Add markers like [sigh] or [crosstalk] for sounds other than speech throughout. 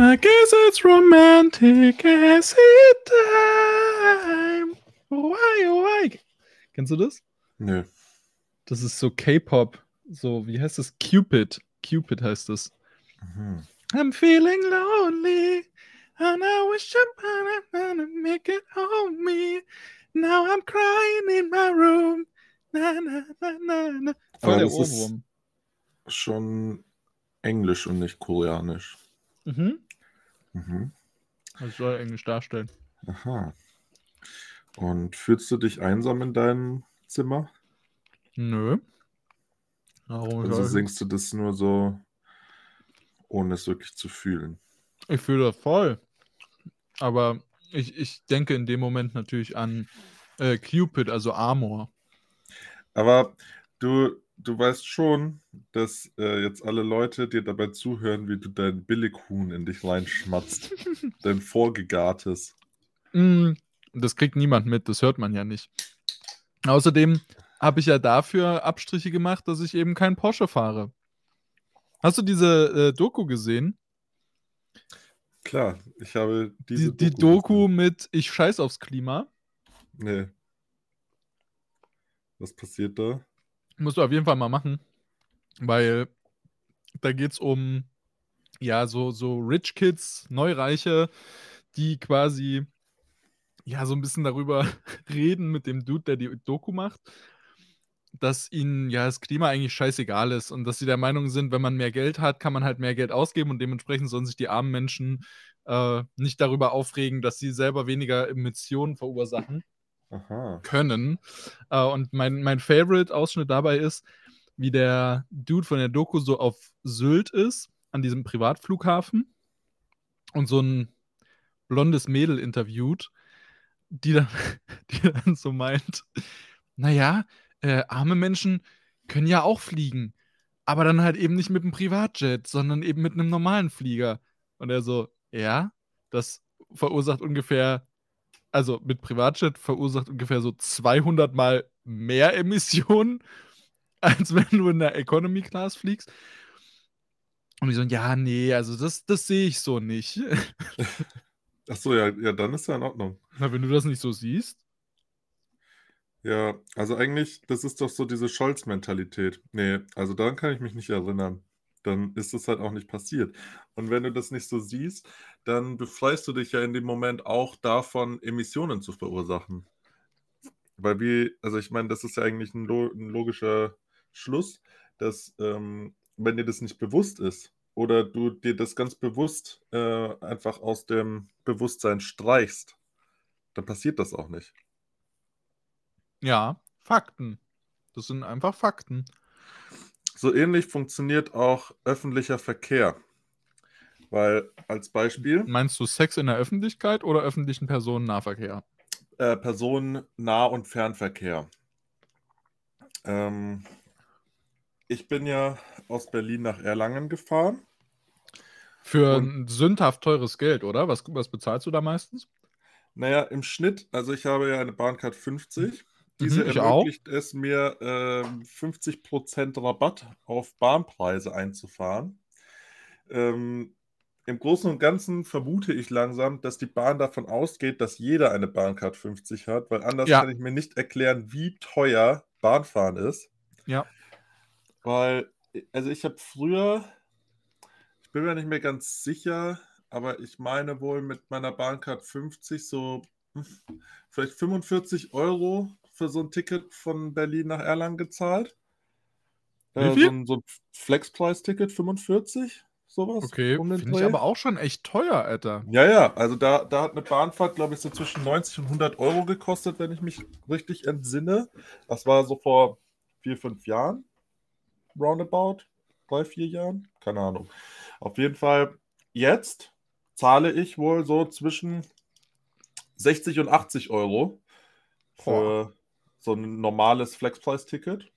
I guess it's romantic as it time. Why, why? Kennst du das? Nö. Das ist so K-Pop. So, wie heißt das? Cupid. Cupid heißt das. Mhm. I'm feeling lonely. And I wish somebody gonna make it on me. Now I'm crying in my room. Na, na, na, na, na. Voll Aber der das ist- Ohrwurm. Schon Englisch und nicht Koreanisch. Mhm. Mhm. Das soll Englisch darstellen. Aha. Und fühlst du dich einsam in deinem Zimmer? Nö. Warum Also singst du das nur so, ohne es wirklich zu fühlen? Ich fühle das voll. Aber ich, ich denke in dem Moment natürlich an äh, Cupid, also Amor. Aber du, du weißt schon, dass äh, jetzt alle Leute dir dabei zuhören, wie du dein Billighuhn in dich reinschmatzt. [laughs] dein vorgegartes. Mm, das kriegt niemand mit, das hört man ja nicht. Außerdem habe ich ja dafür Abstriche gemacht, dass ich eben kein Porsche fahre. Hast du diese äh, Doku gesehen? Klar, ich habe diese Die, die Doku mit Ich scheiß aufs Klima. Nee. Was passiert da? Musst du auf jeden Fall mal machen. Weil da geht es um, ja, so, so Rich Kids, Neureiche, die quasi, ja, so ein bisschen darüber [laughs] reden mit dem Dude, der die Doku macht, dass ihnen ja das Klima eigentlich scheißegal ist und dass sie der Meinung sind, wenn man mehr Geld hat, kann man halt mehr Geld ausgeben und dementsprechend sollen sich die armen Menschen äh, nicht darüber aufregen, dass sie selber weniger Emissionen verursachen Aha. können. Äh, und mein, mein Favorite-Ausschnitt dabei ist, wie der Dude von der Doku so auf Sylt ist, an diesem Privatflughafen und so ein blondes Mädel interviewt, die dann, [laughs] die dann so meint, naja, äh, arme Menschen können ja auch fliegen, aber dann halt eben nicht mit einem Privatjet, sondern eben mit einem normalen Flieger. Und er so, ja, das verursacht ungefähr also mit Privatjet verursacht ungefähr so 200 mal mehr Emissionen, [laughs] als wenn du in der Economy Class fliegst. Und ich so, ja, nee, also das, das sehe ich so nicht. [laughs] Achso, ja, ja, dann ist ja in Ordnung. Na, wenn du das nicht so siehst. Ja, also eigentlich, das ist doch so diese Scholz-Mentalität. Nee, also daran kann ich mich nicht erinnern. Dann ist es halt auch nicht passiert. Und wenn du das nicht so siehst, dann befreist du dich ja in dem Moment auch davon, Emissionen zu verursachen. Weil wie, also ich meine, das ist ja eigentlich ein, ein logischer Schluss, dass ähm, wenn dir das nicht bewusst ist oder du dir das ganz bewusst äh, einfach aus dem Bewusstsein streichst, dann passiert das auch nicht. Ja, Fakten. Das sind einfach Fakten. So ähnlich funktioniert auch öffentlicher Verkehr. Weil als Beispiel Meinst du Sex in der Öffentlichkeit oder öffentlichen Personennahverkehr? äh, Personennah- und Fernverkehr. Ähm, ich bin ja aus Berlin nach Erlangen gefahren. Für Und- ein sündhaft teures Geld, oder? Was, was bezahlst du da meistens? Naja, im Schnitt, also ich habe ja eine Bahncard 50. Diese Mhm, ich auch. ermöglicht es mir, ähm, 50% Rabatt auf Bahnpreise einzufahren. Ähm, Im Großen und Ganzen vermute ich langsam, dass die Bahn davon ausgeht, dass jeder eine Bahncard 50 hat, weil anders Ja. kann ich mir nicht erklären, wie teuer Bahnfahren ist. Ja. Weil, also ich habe früher, ich bin mir nicht mehr ganz sicher, aber ich meine wohl mit meiner Bahncard 50 so hm, vielleicht 45 Euro für so ein Ticket von Berlin nach Erlangen gezahlt. Wie Äh, viel? so ein, so ein Flexpreis-Ticket, 45, sowas. Okay, um finde ich aber auch schon echt teuer, Alter. Ja, ja, also da, da hat eine Bahnfahrt, glaube ich, so zwischen 90 und 100 Euro gekostet, wenn ich mich richtig entsinne. Das war so vor vier, fünf Jahren, roundabout, drei, vier Jahren, keine Ahnung. Auf jeden Fall, jetzt zahle ich wohl so zwischen 60 und 80 Euro für so ein normales Flexpreis-Ticket.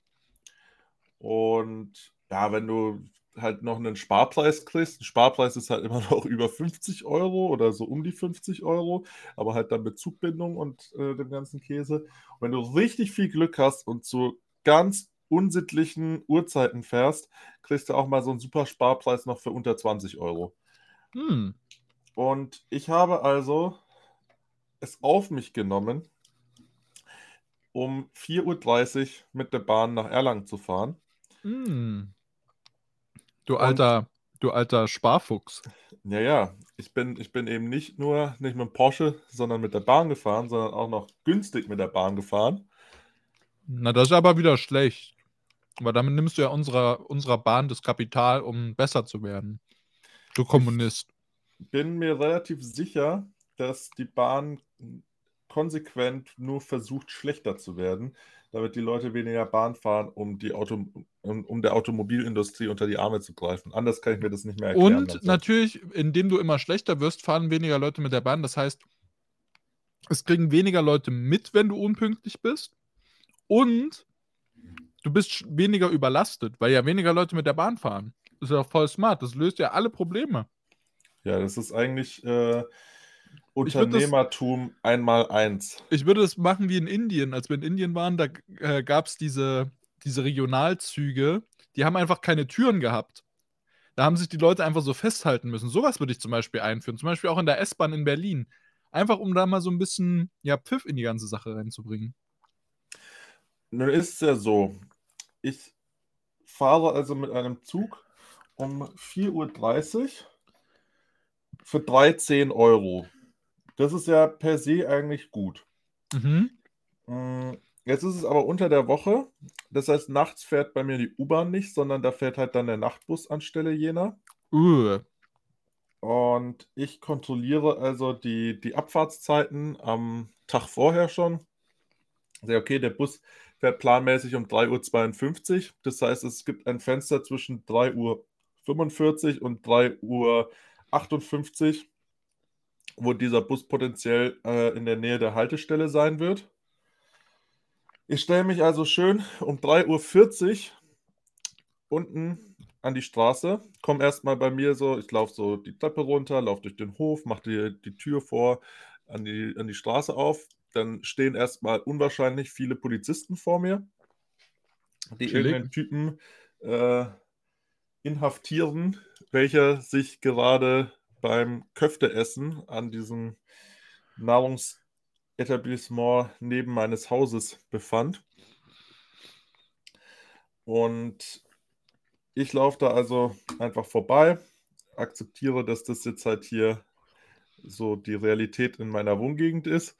Und ja, wenn du halt noch einen Sparpreis kriegst, ein Sparpreis ist halt immer [laughs] noch über 50 Euro oder so um die 50 Euro, aber halt dann mit Zugbindung und äh, dem ganzen Käse. Und wenn du richtig viel Glück hast und zu ganz unsittlichen Uhrzeiten fährst, kriegst du auch mal so einen super Sparpreis noch für unter 20 Euro. Hm. Und ich habe also es auf mich genommen, um 4.30 Uhr mit der Bahn nach Erlangen zu fahren. Hm. Du alter, du alter Sparfuchs. Ja, ja, ich bin, ich bin eben nicht nur nicht mit dem Porsche, sondern mit der Bahn gefahren, sondern auch noch günstig mit der Bahn gefahren. Na, das ist aber wieder schlecht. Aber damit nimmst du ja unserer, unserer Bahn das Kapital, um besser zu werden. Du Kommunist. Bin mir relativ sicher, dass die Bahn konsequent nur versucht, schlechter zu werden, damit die Leute weniger Bahn fahren, um, die Auto, um, um der Automobilindustrie unter die Arme zu greifen. Anders kann ich mir das nicht mehr erklären. Und lassen. natürlich, indem du immer schlechter wirst, fahren weniger Leute mit der Bahn. Das heißt, es kriegen weniger Leute mit, wenn du unpünktlich bist. Und du bist weniger überlastet, weil ja weniger Leute mit der Bahn fahren. Das ist ja voll smart. Das löst ja alle Probleme. Ja, das ist eigentlich äh, würd das- Unternehmertum einmal eins. Ich würde es machen wie in Indien. Als wir in Indien waren, da äh, gab es diese, diese Regionalzüge, die haben einfach keine Türen gehabt. Da haben sich die Leute einfach so festhalten müssen. Sowas würde ich zum Beispiel einführen. Zum Beispiel auch in der S-Bahn in Berlin. Einfach um da mal so ein bisschen ja, Pfiff in die ganze Sache reinzubringen. Nun ist es ja so, ich fahre also mit einem Zug um 4.30 Uhr für 13 Euro. Das ist ja per se eigentlich gut. Mhm. Mm, Jetzt ist es aber unter der Woche. Das heißt, nachts fährt bei mir die U-Bahn nicht, sondern da fährt halt dann der Nachtbus anstelle jener. Uh. Und ich kontrolliere also die, die Abfahrtszeiten am Tag vorher schon. Sehe, okay, der Bus fährt planmäßig um 3.52 Uhr. Das heißt, es gibt ein Fenster zwischen 3.45 Uhr und 3.58 Uhr, wo dieser Bus potenziell äh, in der Nähe der Haltestelle sein wird. Ich stelle mich also schön um 3.40 Uhr unten an die Straße, komme erstmal bei mir so, ich laufe so die Treppe runter, laufe durch den Hof, mache die, die Tür vor an die, an die Straße auf. Dann stehen erstmal unwahrscheinlich viele Polizisten vor mir, die Chillig. irgendeinen Typen äh, inhaftieren, welcher sich gerade beim Köfteessen an diesem Nahrungsetablissement neben meines Hauses befand. Und ich laufe da also einfach vorbei, akzeptiere, dass das jetzt halt hier so die Realität in meiner Wohngegend ist,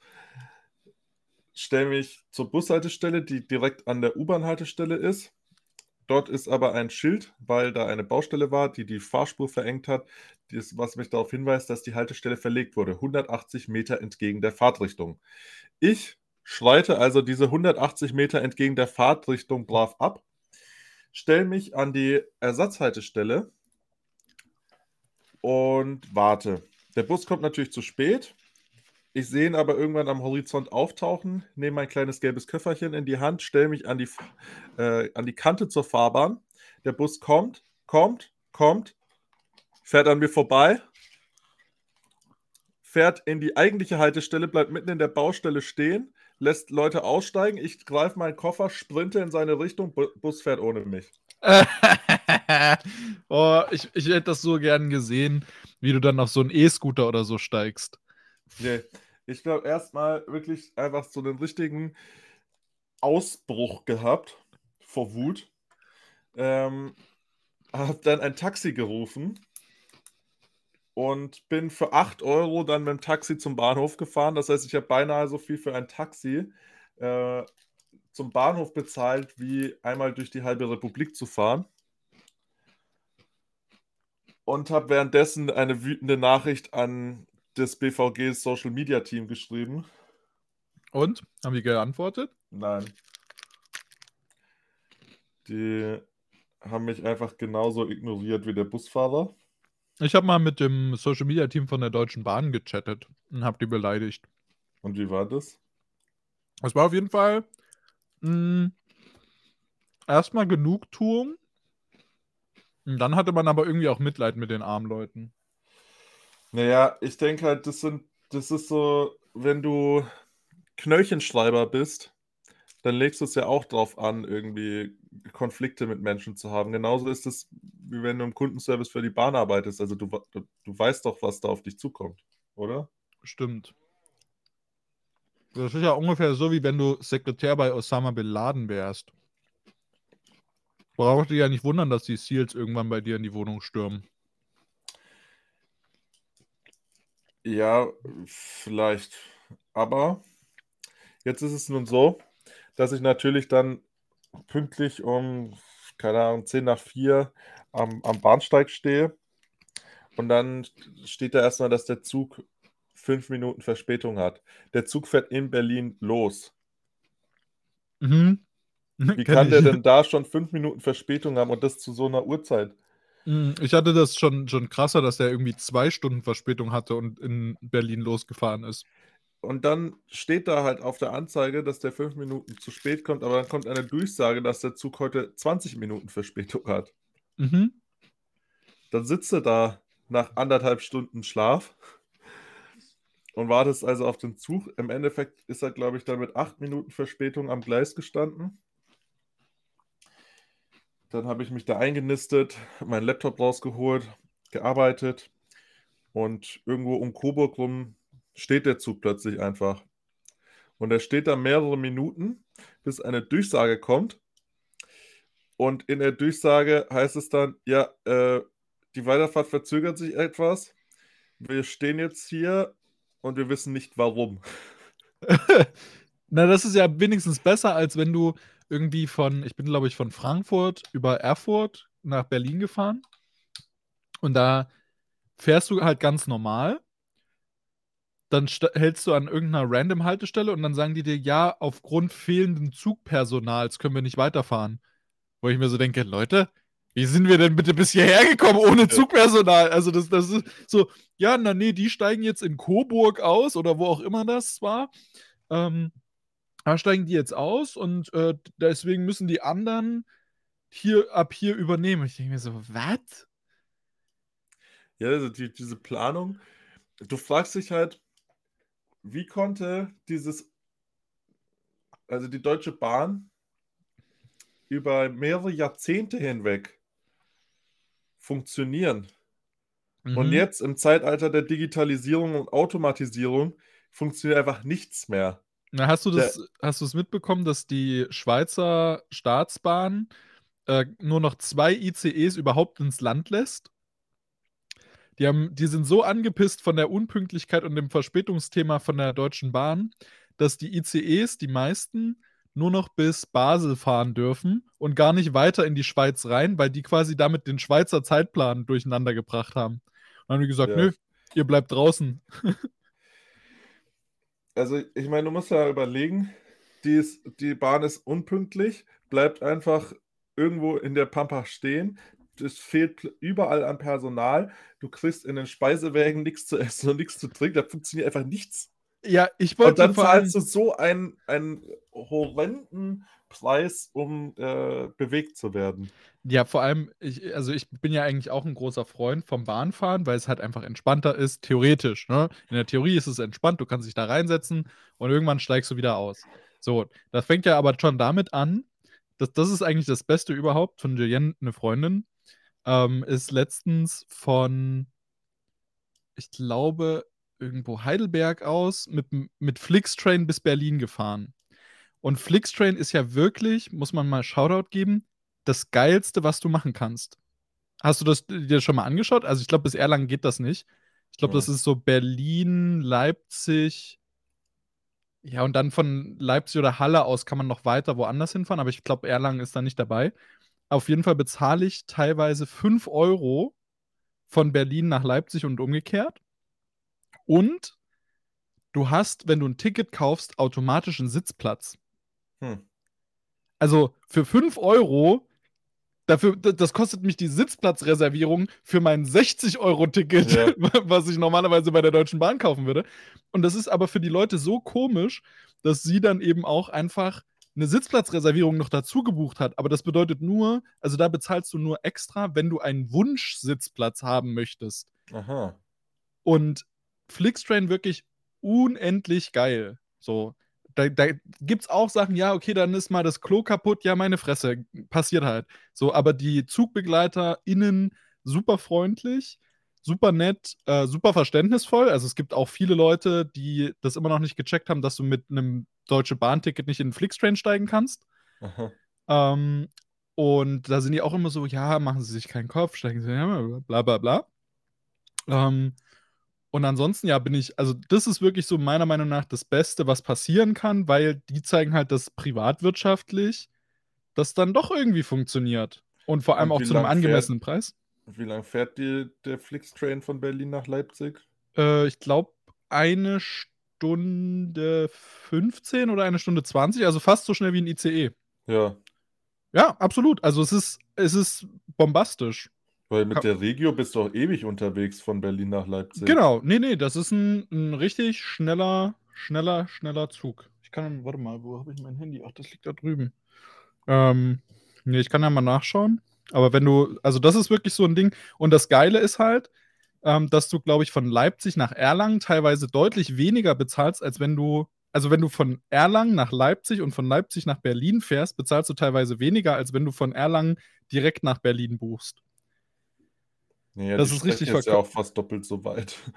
stelle mich zur Bushaltestelle, die direkt an der U-Bahn-Haltestelle ist. Dort ist aber ein Schild, weil da eine Baustelle war, die die Fahrspur verengt hat, das, was mich darauf hinweist, dass die Haltestelle verlegt wurde, 180 Meter entgegen der Fahrtrichtung. Ich schreite also diese 180 Meter entgegen der Fahrtrichtung brav ab, stelle mich an die Ersatzhaltestelle und warte. Der Bus kommt natürlich zu spät. Ich sehe ihn aber irgendwann am Horizont auftauchen, nehme mein kleines gelbes Köfferchen in die Hand, stelle mich an die, äh, an die Kante zur Fahrbahn. Der Bus kommt, kommt, kommt, fährt an mir vorbei, fährt in die eigentliche Haltestelle, bleibt mitten in der Baustelle stehen, lässt Leute aussteigen. Ich greife meinen Koffer, sprinte in seine Richtung, Bu Bus fährt ohne mich. [laughs] oh, ich, ich hätte das so gern gesehen, wie du dann auf so einen E-Scooter oder so steigst. Nee. Ich glaube, erstmal wirklich einfach so einen richtigen Ausbruch gehabt vor Wut. Ähm, habe dann ein Taxi gerufen und bin für 8 Euro dann mit dem Taxi zum Bahnhof gefahren. Das heißt, ich habe beinahe so viel für ein Taxi äh, zum Bahnhof bezahlt, wie einmal durch die halbe Republik zu fahren. Und habe währenddessen eine wütende Nachricht an das BVG Social Media Team geschrieben. Und? Haben die geantwortet? Nein. Die haben mich einfach genauso ignoriert wie der Busfahrer. Ich habe mal mit dem Social Media Team von der Deutschen Bahn gechattet und habe die beleidigt. Und wie war das? Es war auf jeden Fall mh, erstmal Genugtuung. Und dann hatte man aber irgendwie auch Mitleid mit den armen Leuten. Naja, ich denke halt, das sind, das ist so, wenn du Knöllchenschreiber bist, dann legst du es ja auch drauf an, irgendwie Konflikte mit Menschen zu haben. Genauso ist es, wie wenn du im Kundenservice für die Bahn arbeitest. Also du, du, du weißt doch, was da auf dich zukommt, oder? Stimmt. Das ist ja ungefähr so, wie wenn du Sekretär bei Osama Bin Laden wärst. Braucht dich ja nicht wundern, dass die Seals irgendwann bei dir in die Wohnung stürmen. Ja, vielleicht. Aber jetzt ist es nun so, dass ich natürlich dann pünktlich um, keine Ahnung, 10 nach 4 am, am Bahnsteig stehe. Und dann steht da erstmal, dass der Zug fünf Minuten Verspätung hat. Der Zug fährt in Berlin los. Mhm. [laughs] Wie kann der denn da schon fünf Minuten Verspätung haben und das zu so einer Uhrzeit? Mhm, ich hatte das schon, schon krasser, dass er irgendwie zwei Stunden Verspätung hatte und in Berlin losgefahren ist. Und dann steht da halt auf der Anzeige, dass der fünf Minuten zu spät kommt, aber dann kommt eine Durchsage, dass der Zug heute 20 Minuten Verspätung hat. Mhm. Dann sitzt er da nach anderthalb Stunden Schlaf und wartest also auf den Zug. Im Endeffekt ist er, glaube ich, dann mit acht Minuten Verspätung am Gleis gestanden. Dann habe ich mich da eingenistet, meinen Laptop rausgeholt, gearbeitet und irgendwo um Coburg rum steht der Zug plötzlich einfach. Und er steht da mehrere Minuten, bis eine Durchsage kommt. Und in der Durchsage heißt es dann, ja, äh, die Weiterfahrt verzögert sich etwas. Wir stehen jetzt hier und wir wissen nicht warum. [laughs] Na, das ist ja wenigstens besser, als wenn du irgendwie von, ich bin glaube ich von Frankfurt über Erfurt nach Berlin gefahren. Und da fährst du halt ganz normal dann hältst du an irgendeiner random Haltestelle und dann sagen die dir, ja, aufgrund fehlenden Zugpersonals können wir nicht weiterfahren. Wo ich mir so denke, Leute, wie sind wir denn bitte bis hierher gekommen ohne Zugpersonal? Also das, das ist so, ja, na nee, die steigen jetzt in Coburg aus oder wo auch immer das war. Ähm, da steigen die jetzt aus und äh, deswegen müssen die anderen hier ab hier übernehmen. Ich denke mir so, was? Ja, also die, diese Planung, du fragst dich halt, wie konnte dieses, also die Deutsche Bahn über mehrere Jahrzehnte hinweg funktionieren? Mhm. Und jetzt im Zeitalter der Digitalisierung und Automatisierung funktioniert einfach nichts mehr. Na, hast du das, der, hast du es mitbekommen, dass die Schweizer Staatsbahn äh, nur noch zwei ICEs überhaupt ins Land lässt? Die, haben, die sind so angepisst von der Unpünktlichkeit und dem Verspätungsthema von der Deutschen Bahn, dass die ICEs, die meisten, nur noch bis Basel fahren dürfen und gar nicht weiter in die Schweiz rein, weil die quasi damit den Schweizer Zeitplan durcheinander gebracht haben. Und dann haben die gesagt, ja. nö, ihr bleibt draußen. [laughs] also ich meine, du musst ja überlegen, die, ist, die Bahn ist unpünktlich, bleibt einfach irgendwo in der Pampa stehen es fehlt überall an Personal. Du kriegst in den Speisewägen nichts zu essen und nichts zu trinken. Da funktioniert einfach nichts. Ja, ich wollte. Und dann zahlst du so einen, einen horrenden Preis, um äh, bewegt zu werden. Ja, vor allem, ich, also ich bin ja eigentlich auch ein großer Freund vom Bahnfahren, weil es halt einfach entspannter ist, theoretisch. Ne? In der Theorie ist es entspannt, du kannst dich da reinsetzen und irgendwann steigst du wieder aus. So, das fängt ja aber schon damit an, dass das ist eigentlich das Beste überhaupt von Julienne, eine Freundin, ähm, ist letztens von, ich glaube, irgendwo Heidelberg aus mit, mit Flixtrain bis Berlin gefahren. Und Flixtrain ist ja wirklich, muss man mal Shoutout geben, das Geilste, was du machen kannst. Hast du das dir schon mal angeschaut? Also ich glaube, bis Erlangen geht das nicht. Ich glaube, ja. das ist so Berlin, Leipzig. Ja, und dann von Leipzig oder Halle aus kann man noch weiter woanders hinfahren, aber ich glaube, Erlangen ist da nicht dabei. Auf jeden Fall bezahle ich teilweise 5 Euro von Berlin nach Leipzig und umgekehrt. Und du hast, wenn du ein Ticket kaufst, automatisch einen Sitzplatz. Hm. Also für 5 Euro, dafür, das kostet mich die Sitzplatzreservierung für mein 60-Euro-Ticket, ja. [laughs] was ich normalerweise bei der Deutschen Bahn kaufen würde. Und das ist aber für die Leute so komisch, dass sie dann eben auch einfach eine Sitzplatzreservierung noch dazu gebucht hat, aber das bedeutet nur, also da bezahlst du nur extra, wenn du einen Wunschsitzplatz haben möchtest. Aha. Und Flixtrain wirklich unendlich geil. So, da, da gibt es auch Sachen, ja, okay, dann ist mal das Klo kaputt, ja, meine Fresse, passiert halt. So, aber die ZugbegleiterInnen super freundlich, super nett, äh, super verständnisvoll. Also es gibt auch viele Leute, die das immer noch nicht gecheckt haben, dass du mit einem Deutsche Bahn-Ticket nicht in den Flixtrain steigen kannst. Ähm, und da sind die auch immer so, ja, machen Sie sich keinen Kopf, steigen Sie, ja, bla bla bla. Ähm, und ansonsten, ja, bin ich, also das ist wirklich so meiner Meinung nach das Beste, was passieren kann, weil die zeigen halt, dass privatwirtschaftlich das dann doch irgendwie funktioniert. Und vor allem Und auch zu einem angemessenen Preis. Wie lange fährt die, der Flixtrain von Berlin nach Leipzig? Äh, ich glaube, eine Stunde 15 oder eine Stunde 20, also fast so schnell wie ein ICE. Ja, Ja, absolut. Also es ist, es ist bombastisch. Weil mit der Regio bist du auch ewig unterwegs von Berlin nach Leipzig. Genau, nee, nee, das ist ein, ein richtig schneller, schneller, schneller Zug. Ich kann, warte mal, wo habe ich mein Handy? Ach, das liegt da drüben. Ähm, nee, ich kann ja mal nachschauen. Aber wenn du, also das ist wirklich so ein Ding. Und das Geile ist halt, ähm, dass du, glaube ich, von Leipzig nach Erlangen teilweise deutlich weniger bezahlst, als wenn du, also wenn du von Erlangen nach Leipzig und von Leipzig nach Berlin fährst, bezahlst du teilweise weniger, als wenn du von Erlangen direkt nach Berlin buchst. Nee, ja, Das ist richtig ist ja auch fast doppelt so weit. [laughs]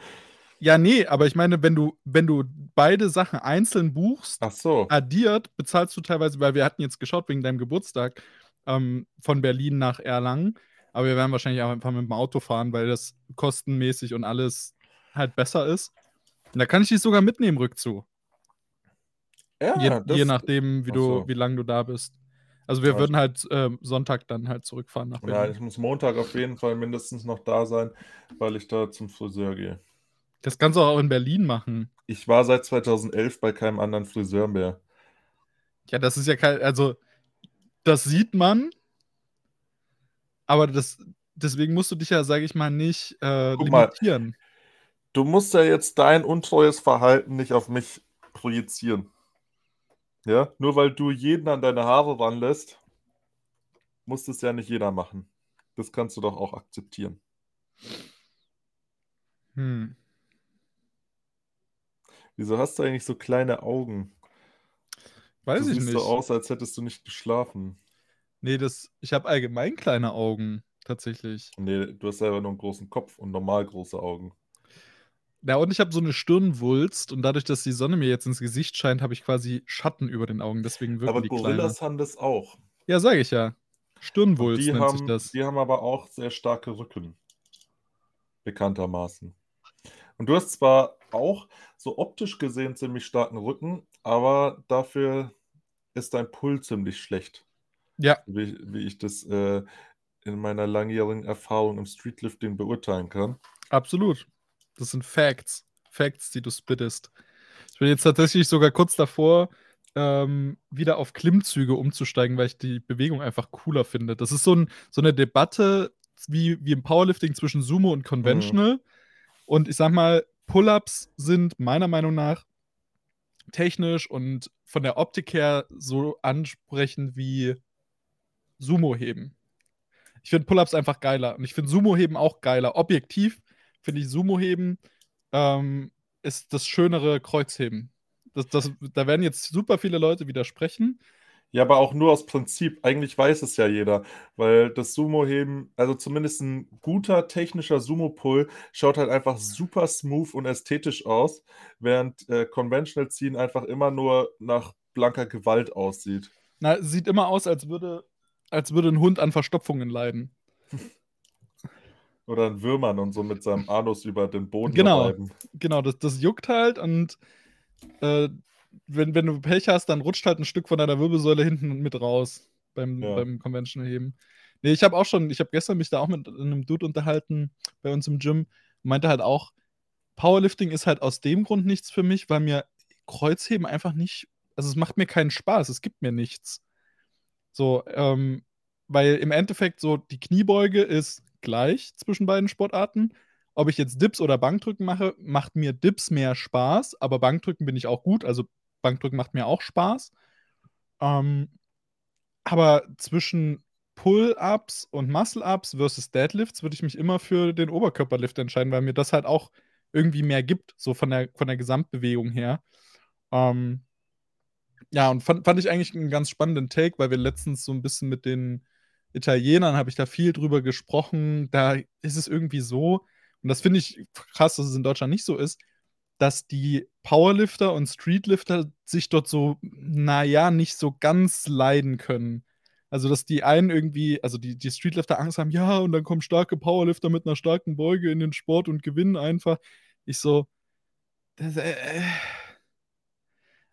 Ja, nee, aber ich meine, wenn du, wenn du beide Sachen einzeln buchst, so. addiert, bezahlst du teilweise, weil wir hatten jetzt geschaut wegen deinem Geburtstag, ähm, von Berlin nach Erlangen. Aber wir werden wahrscheinlich auch einfach mit dem Auto fahren, weil das kostenmäßig und alles halt besser ist. Und da kann ich dich sogar mitnehmen, rückzu. Ja, je, je nachdem, wie, du, so. wie lange du da bist. Also wir würden halt ähm, Sonntag dann halt zurückfahren nach Nein, Berlin. ich muss Montag auf jeden Fall mindestens noch da sein, weil ich da zum Friseur gehe. Das kannst du auch in Berlin machen. Ich war seit 2011 bei keinem anderen Friseur mehr. Ja, das ist ja kein, also das sieht man, aber das, deswegen musst du dich ja, sage ich mal, nicht äh, Guck mal. limitieren. Du musst ja jetzt dein untreues Verhalten nicht auf mich projizieren. Ja, nur weil du jeden an deine Haare ranlässt, muss das ja nicht jeder machen. Das kannst du doch auch akzeptieren. Hm. Wieso hast du eigentlich so kleine Augen? Weiß du ich siehst nicht. so aus, als hättest du nicht geschlafen. Nee, das, ich habe allgemein kleine Augen, tatsächlich. Nee, du hast selber nur einen großen Kopf und normal große Augen. Ja, und ich habe so eine Stirnwulst und dadurch, dass die Sonne mir jetzt ins Gesicht scheint, habe ich quasi Schatten über den Augen. Deswegen wirken Aber die kleiner. Gorillas haben das auch. Ja, sage ich ja. Stirnwulst die nennt sich haben, das. die haben aber auch sehr starke Rücken. Bekanntermaßen. Und du hast zwar auch so optisch gesehen ziemlich starken Rücken, aber dafür ist dein Pull ziemlich schlecht. Ja, Wie, wie ich das äh, in meiner langjährigen Erfahrung im Streetlifting beurteilen kann. absolut. Das sind Facts. Facts, die du spittest. Ich bin jetzt tatsächlich sogar kurz davor, ähm, wieder auf Klimmzüge umzusteigen, weil ich die Bewegung einfach cooler finde. Das ist so, ein, so eine Debatte wie, wie im Powerlifting zwischen Sumo und Conventional. Und ich sag mal, Pull-ups sind meiner Meinung nach technisch und von der Optik her so ansprechend wie Sumo-Heben. Ich finde Pull-ups einfach geiler. Und ich finde Sumo-Heben auch geiler. Objektiv finde ich Sumo-Heben ähm, ist das schönere Kreuzheben. Das, das, da werden jetzt super viele Leute widersprechen. Ja, aber auch nur aus Prinzip. Eigentlich weiß es ja jeder, weil das Sumo-Heben, also zumindest ein guter technischer Sumo-Pull, schaut halt einfach super smooth und ästhetisch aus, während äh, Conventional Ziehen einfach immer nur nach blanker Gewalt aussieht. Na, sieht immer aus, als würde, als würde ein Hund an Verstopfungen leiden. [laughs] Oder ein Würmern und so mit seinem [laughs] Anus über den Boden Genau. reiben. Genau, das, das juckt halt und äh, wenn, wenn du Pech hast, dann rutscht halt ein Stück von deiner Wirbelsäule hinten mit raus beim, Ja. beim Conventional Heben. Nee, ich habe auch schon, ich habe gestern mich da auch mit einem Dude unterhalten bei uns im Gym, meinte halt auch, Powerlifting ist halt aus dem Grund nichts für mich, weil mir Kreuzheben einfach nicht, also es macht mir keinen Spaß, es gibt mir nichts. So, ähm, weil im Endeffekt so die Kniebeuge ist gleich zwischen beiden Sportarten. Ob ich jetzt Dips oder Bankdrücken mache, macht mir Dips mehr Spaß, aber Bankdrücken bin ich auch gut, also Bankdrücken macht mir auch Spaß. Ähm, aber zwischen Pull-Ups und Muscle-Ups versus Deadlifts würde ich mich immer für den Oberkörperlift entscheiden, weil mir das halt auch irgendwie mehr gibt, so von der, von der Gesamtbewegung her. Ähm, Ja, und fand, fand ich eigentlich einen ganz spannenden Take, weil wir letztens so ein bisschen mit den Italienern habe ich da viel drüber gesprochen. Da ist es irgendwie so, und das finde ich krass, dass es in Deutschland nicht so ist, dass die Powerlifter und Streetlifter sich dort so, naja, nicht so ganz leiden können. Also, dass die einen irgendwie, also die, die Streetlifter Angst haben, ja, und dann kommen starke Powerlifter mit einer starken Beuge in den Sport und gewinnen einfach. Ich so, das, äh, äh.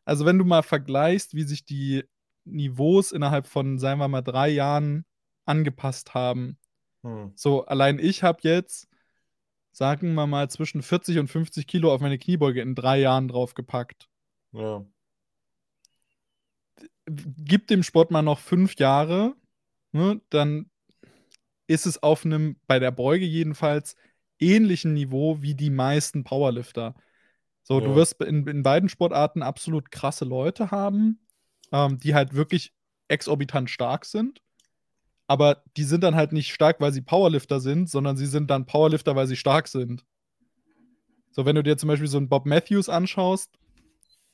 also wenn du mal vergleichst, wie sich die Niveaus innerhalb von, sagen wir mal, drei Jahren angepasst haben. Hm. So, allein ich habe jetzt, sagen wir mal, zwischen 40 und 50 Kilo auf meine Kniebeuge in drei Jahren draufgepackt. Ja. Gib dem Sport mal noch fünf Jahre, ne, dann ist es auf einem, bei der Beuge jedenfalls, ähnlichen Niveau wie die meisten Powerlifter. So, ja. du wirst in, in beiden Sportarten absolut krasse Leute haben, ähm, die halt wirklich exorbitant stark sind aber die sind dann halt nicht stark, weil sie Powerlifter sind, sondern sie sind dann Powerlifter, weil sie stark sind. So, wenn du dir zum Beispiel so einen Bob Matthews anschaust,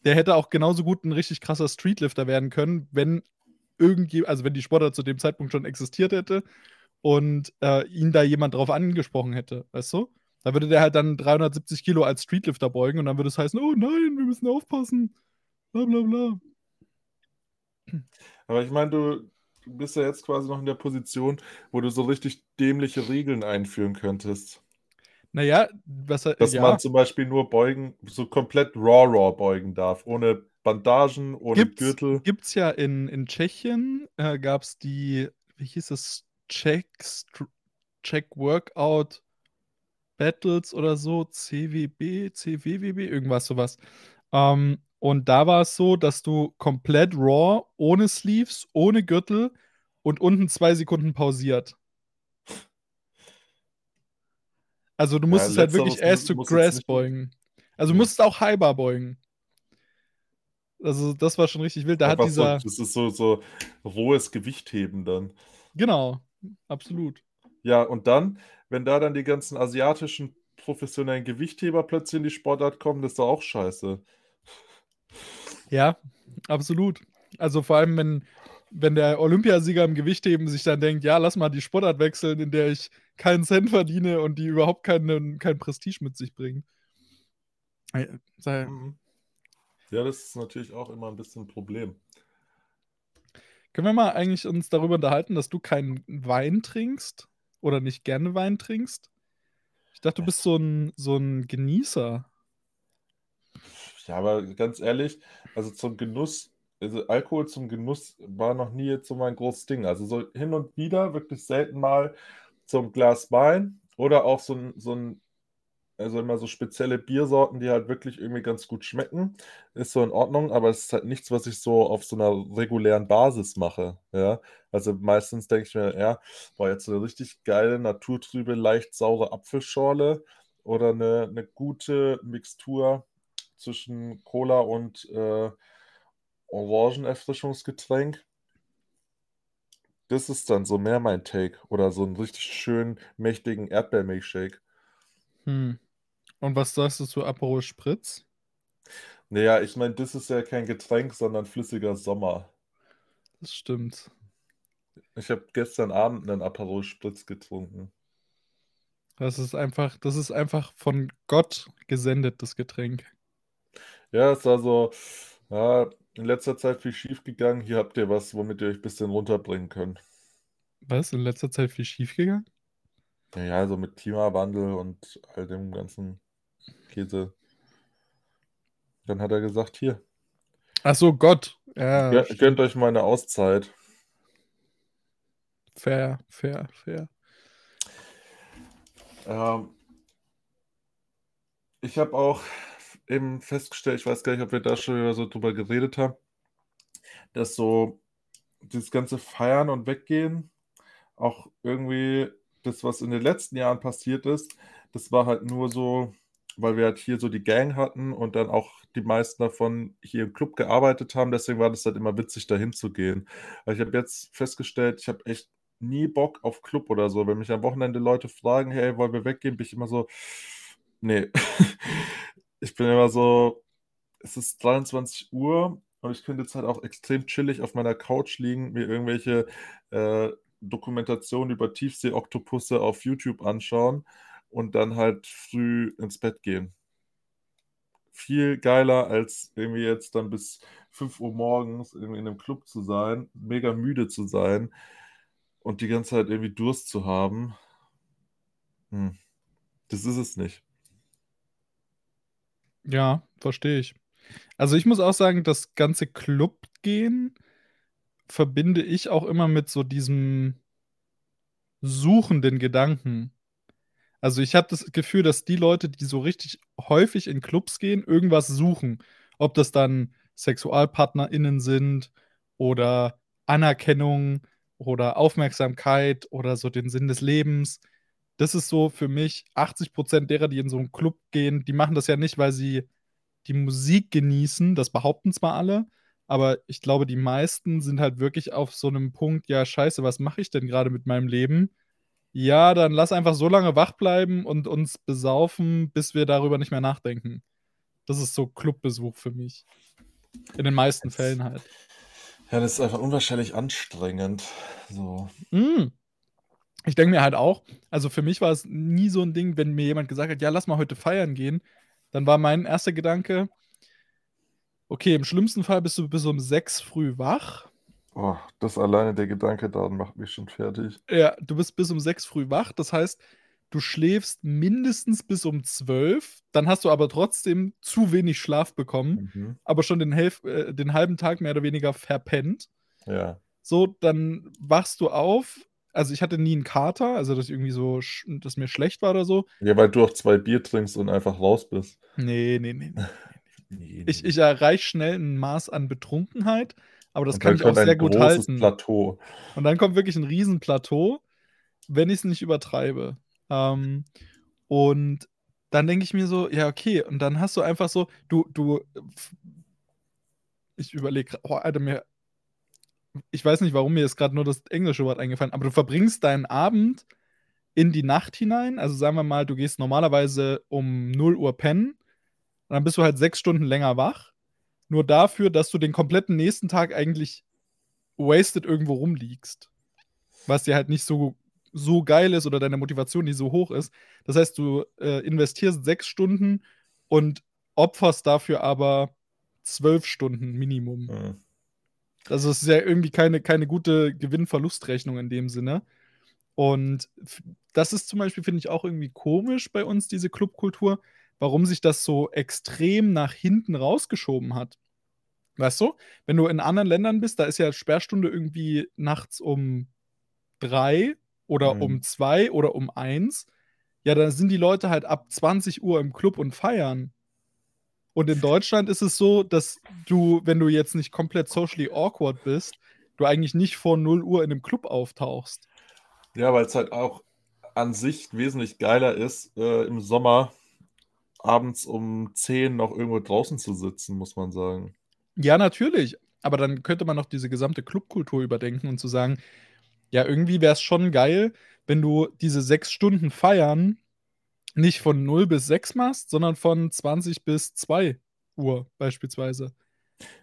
der hätte auch genauso gut ein richtig krasser Streetlifter werden können, wenn irgendwie, also wenn die Sportart zu dem Zeitpunkt schon existiert hätte und äh, ihn da jemand drauf angesprochen hätte, weißt du? Da würde der halt dann 370 Kilo als Streetlifter beugen und dann würde es heißen, oh nein, wir müssen aufpassen. Bla bla bla. Aber ich meine, du, du bist ja jetzt quasi noch in der Position, wo du so richtig dämliche Regeln einführen könntest. Naja, was Dass ja. man zum Beispiel nur beugen, so komplett raw-raw beugen darf, ohne Bandagen, ohne gibt's, Gürtel. Gibt's ja in, in Tschechien, äh, gab es die, wie hieß es, Czech, Czech Workout Battles oder so, CWB, CWWB, irgendwas sowas. Ähm, und da war es so, dass du komplett raw, ohne Sleeves, ohne Gürtel und unten zwei Sekunden pausiert. Also du musstest ja, halt wirklich Ass to Grass beugen. Also du musstest auch Highbar beugen. Also das war schon richtig wild. Da hat dieser. So, das ist so, so rohes Gewichtheben dann. Genau, absolut. Ja, und dann, wenn da dann die ganzen asiatischen professionellen Gewichtheber plötzlich in die Sportart kommen, das ist doch auch scheiße. Ja, absolut. Also vor allem, wenn, wenn der Olympiasieger im Gewichtheben sich dann denkt, ja, lass mal die Sportart wechseln, in der ich keinen Cent verdiene und die überhaupt keinen, kein Prestige mit sich bringt. Äh, mhm. Ja, das ist natürlich auch immer ein bisschen ein Problem. Können wir mal eigentlich uns darüber unterhalten, dass du keinen Wein trinkst oder nicht gerne Wein trinkst? Ich dachte, du bist so ein, so ein Genießer. Ja, aber ganz ehrlich, also zum Genuss, also Alkohol zum Genuss war noch nie jetzt so mein großes Ding. Also so hin und wieder, wirklich selten mal zum Glas Wein oder auch so ein, so ein also immer so spezielle Biersorten, die halt wirklich irgendwie ganz gut schmecken, ist so in Ordnung, aber es ist halt nichts, was ich so auf so einer regulären Basis mache. Ja, also meistens denke ich mir, ja, boah, jetzt eine richtig geile, naturtrübe, leicht saure Apfelschorle oder eine, eine gute Mixtur zwischen Cola und äh, Orangenerfrischungsgetränk. Das ist dann so mehr mein Take. Oder so einen richtig schönen, mächtigen Erdbeermilchshake. Hm. Und was sagst du zu Aperol Spritz? Naja, ich meine, das ist ja kein Getränk, sondern flüssiger Sommer. Das stimmt. Ich habe gestern Abend einen Aperol Spritz getrunken. Das ist einfach, das ist einfach von Gott gesendet, das Getränk. Ja, es war so, ja, in letzter Zeit viel schief gegangen. Hier habt ihr was, womit ihr euch ein bisschen runterbringen könnt. Was? In letzter Zeit viel schief gegangen? Ja, so mit Klimawandel und all dem ganzen Käse. Dann hat er gesagt, hier, Ach so, Gott. Ja, gö- gönnt euch mal eine Auszeit. fair, fair, fair. Ähm, ich habe auch eben festgestellt, ich weiß gar nicht, ob wir da schon wieder so drüber geredet haben, dass so dieses ganze Feiern und Weggehen auch irgendwie das, was in den letzten Jahren passiert ist, das war halt nur so, weil wir halt hier so die Gang hatten und dann auch die meisten davon hier im Club gearbeitet haben. Deswegen war das halt immer witzig, dahin zu gehen. Weil ich habe jetzt festgestellt, ich habe echt nie Bock auf Club oder so. Wenn mich am Wochenende Leute fragen, hey, wollen wir weggehen, bin ich immer so, nee. [laughs] ich bin immer so, es ist 23 Uhr und ich könnte jetzt halt auch extrem chillig auf meiner Couch liegen, mir irgendwelche äh, Dokumentationen über Tiefsee-Oktopusse auf YouTube anschauen und dann halt früh ins Bett gehen. Viel geiler, als irgendwie jetzt dann bis 5 Uhr morgens irgendwie in einem Club zu sein, mega müde zu sein und die ganze Zeit irgendwie Durst zu haben. Hm. Das ist es nicht. Ja, verstehe ich. Also ich muss auch sagen, das ganze Clubgehen verbinde ich auch immer mit so diesem suchenden Gedanken. Also ich habe das Gefühl, dass die Leute, die so richtig häufig in Clubs gehen, irgendwas suchen. Ob das dann SexualpartnerInnen sind oder Anerkennung oder Aufmerksamkeit oder so den Sinn des Lebens. Das ist so für mich 80 Prozent derer, die in so einen Club gehen, die machen das ja nicht, weil sie die Musik genießen. Das behaupten zwar alle, aber ich glaube, die meisten sind halt wirklich auf so einem Punkt, ja, scheiße, was mache ich denn gerade mit meinem Leben? Ja, dann lass einfach so lange wach bleiben und uns besaufen, bis wir darüber nicht mehr nachdenken. Das ist so Clubbesuch für mich. In den meisten Fällen halt. Ja, das ist einfach unwahrscheinlich anstrengend. So. Mm. Ich denke mir halt auch, also für mich war es nie so ein Ding, wenn mir jemand gesagt hat, ja, lass mal heute feiern gehen, dann war mein erster Gedanke, okay, im schlimmsten Fall bist du bis um sechs früh wach. Oh, das alleine der Gedanke daran macht mich schon fertig. Ja, du bist bis um sechs früh wach, das heißt, du schläfst mindestens bis um zwölf, dann hast du aber trotzdem zu wenig Schlaf bekommen, mhm. aber schon den, Helf äh, den halben Tag mehr oder weniger verpennt. Ja. So, dann wachst du auf. Also ich hatte nie einen Kater, also dass irgendwie so, dass mir schlecht war oder so. Ja, weil du auch zwei Bier trinkst und einfach raus bist. Nee, nee, nee. nee, [laughs] nee. Ich, ich erreiche schnell ein Maß an Betrunkenheit, aber das kann ich auch sehr gut halten. Plateau. Und dann kommt wirklich ein Riesenplateau, wenn ich es nicht übertreibe. Ähm, und dann denke ich mir so, ja, okay, und dann hast du einfach so, du, du, ich überlege, oh, Alter, mir, ich weiß nicht, warum mir jetzt gerade nur das englische Wort eingefallen, aber du verbringst deinen Abend in die Nacht hinein, also sagen wir mal, du gehst normalerweise um 0 Uhr pennen, und dann bist du halt sechs Stunden länger wach, nur dafür, dass du den kompletten nächsten Tag eigentlich wasted irgendwo rumliegst. Was dir halt nicht so so geil ist oder deine Motivation nicht so hoch ist. Das heißt, du äh, investierst sechs Stunden und opferst dafür aber zwölf Stunden Minimum. Mhm. Also es ist ja irgendwie keine, keine gute Gewinn-Verlust-Rechnung in dem Sinne. Und das ist zum Beispiel, finde ich, auch irgendwie komisch bei uns, diese Clubkultur, warum sich das so extrem nach hinten rausgeschoben hat. Weißt du, wenn du in anderen Ländern bist, da ist ja Sperrstunde irgendwie nachts um drei oder mhm. um zwei oder um eins, ja, dann sind die Leute halt ab 20 Uhr im Club und feiern. Und in Deutschland ist es so, dass du, wenn du jetzt nicht komplett socially awkward bist, du eigentlich nicht vor 0 Uhr in einem Club auftauchst. Ja, weil es halt auch an sich wesentlich geiler ist, äh, im Sommer abends um 10 noch irgendwo draußen zu sitzen, muss man sagen. Ja, natürlich. Aber dann könnte man noch diese gesamte Clubkultur überdenken und zu sagen, ja, irgendwie wäre es schon geil, wenn du diese sechs Stunden feiern nicht von 0 bis 6 machst, sondern von 20 bis 2 Uhr beispielsweise.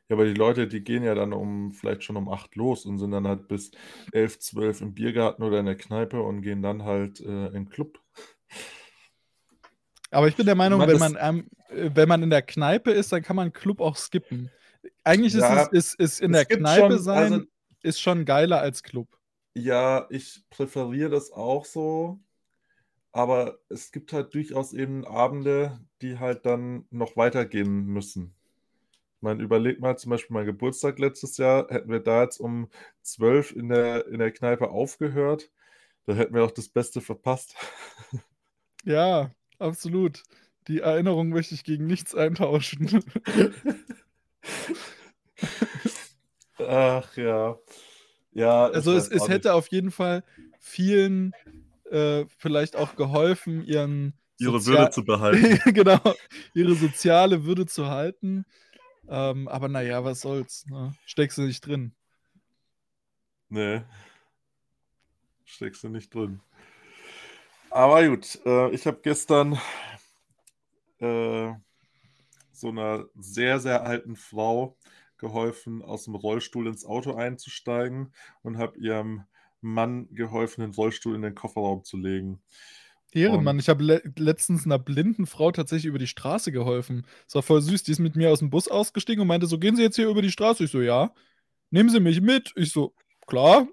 Ja, aber die Leute, die gehen ja dann um vielleicht schon um 8 los und sind dann halt bis 11, 12 im Biergarten oder in der Kneipe und gehen dann halt äh, in den Club. Aber ich bin der Meinung, man, wenn, man, ähm, wenn man in der Kneipe ist, dann kann man Club auch skippen. Eigentlich ja, ist, es, ist, ist in der Kneipe schon, sein also, ist schon geiler als Club. Ja, ich präferiere das auch so, aber es gibt halt durchaus eben Abende, die halt dann noch weitergehen müssen. Ich meine, überleg mal zum Beispiel mein Geburtstag letztes Jahr, hätten wir da jetzt um 12 in der, in der Kneipe aufgehört, da hätten wir auch das Beste verpasst. [laughs] Ja, absolut. Die Erinnerung möchte ich gegen nichts eintauschen. [laughs] Ach ja. Ja, also es, es hätte auf jeden Fall vielen äh, vielleicht auch geholfen, ihren ihre Sozial Würde zu behalten. [laughs] genau, ihre soziale Würde zu halten. Ähm, aber naja, was soll's. Ne? Steckst du nicht drin. Nee. Steckst du nicht drin. Aber gut, äh, ich habe gestern äh, so einer sehr, sehr alten Frau geholfen, aus dem Rollstuhl ins Auto einzusteigen und habe ihrem Mann geholfen, den Rollstuhl in den Kofferraum zu legen. Ehrenmann, ich habe le letztens einer blinden Frau tatsächlich über die Straße geholfen. Das war voll süß. Die ist mit mir aus dem Bus ausgestiegen und meinte so, gehen Sie jetzt hier über die Straße? Ich so, ja. Nehmen Sie mich mit? Ich so, klar.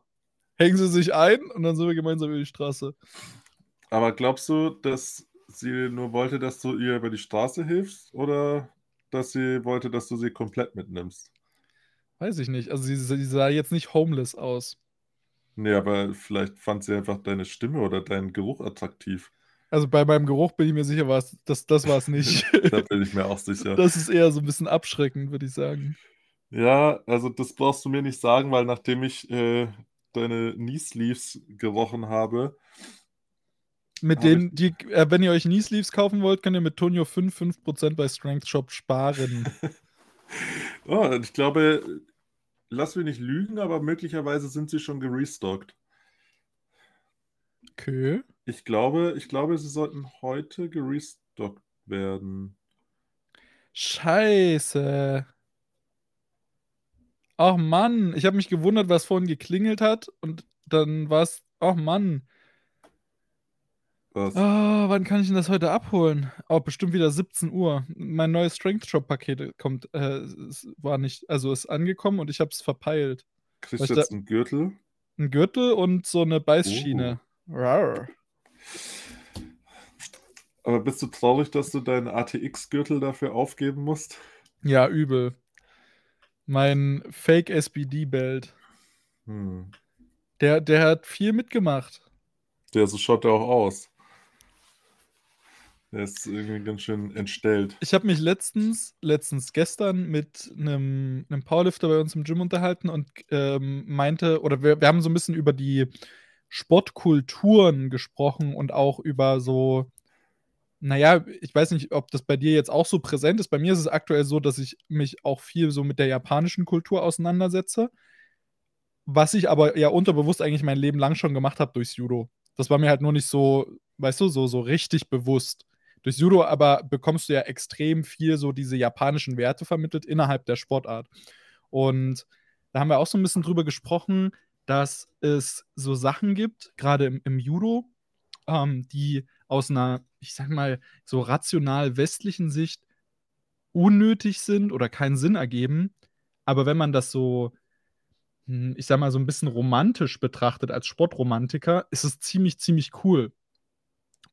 Hängen Sie sich ein und dann sind wir gemeinsam über die Straße. Aber glaubst du, dass sie nur wollte, dass du ihr über die Straße hilfst oder dass sie wollte, dass du sie komplett mitnimmst? Weiß ich nicht. Also sie, sie sah jetzt nicht homeless aus. Nee, aber vielleicht fand sie einfach deine Stimme oder deinen Geruch attraktiv. Also bei meinem Geruch bin ich mir sicher, war's, das, das war es [laughs] nicht. da bin ich mir auch sicher. Das ist eher so ein bisschen abschreckend, würde ich sagen. Ja, also das brauchst du mir nicht sagen, weil nachdem ich äh, deine Knee Sleeves gerochen habe. Mit hab denen, die, äh, wenn ihr euch Knee Sleeves kaufen wollt, könnt ihr mit Tonio 5, 5% bei Strength Shop sparen. [laughs] oh, ich glaube, lass mich nicht lügen, aber möglicherweise sind sie schon gerestockt. Okay. Ich glaube, ich glaube, sie sollten heute gerestockt werden. Scheiße. Ach Mann, ich habe mich gewundert, was vorhin geklingelt hat und dann war es, ach Mann. Was? Oh, wann kann ich denn das heute abholen? Oh, bestimmt wieder 17 Uhr. Mein neues Strength Drop Paket kommt, äh, war nicht, also ist angekommen und ich habe es verpeilt. Kriegst du jetzt einen Gürtel? Ein Gürtel und so eine Beißschiene. Oh. Rar. Aber bist du traurig, dass du deinen ATX-Gürtel dafür aufgeben musst? Ja, übel. Mein Fake SBD-Belt. Hm. Der, der hat viel mitgemacht. Der, so schaut er auch aus. Der ist irgendwie ganz schön entstellt. Ich habe mich letztens, letztens gestern mit einem, einem Powerlifter bei uns im Gym unterhalten und ähm, meinte, oder wir, wir haben so ein bisschen über die Sportkulturen gesprochen und auch über so, naja, ich weiß nicht, ob das bei dir jetzt auch so präsent ist. Bei mir ist es aktuell so, dass ich mich auch viel so mit der japanischen Kultur auseinandersetze. Was ich aber ja unterbewusst eigentlich mein Leben lang schon gemacht habe durchs Judo. Das war mir halt nur nicht so, weißt du, so, so richtig bewusst. Durch Judo aber bekommst du ja extrem viel so diese japanischen Werte vermittelt innerhalb der Sportart. Und da haben wir auch so ein bisschen drüber gesprochen, dass es so Sachen gibt, gerade im, im Judo, ähm, die aus einer, ich sag mal, so rational westlichen Sicht unnötig sind oder keinen Sinn ergeben. Aber wenn man das so, hm, ich sag mal, so ein bisschen romantisch betrachtet als Sportromantiker, ist es ziemlich, ziemlich cool.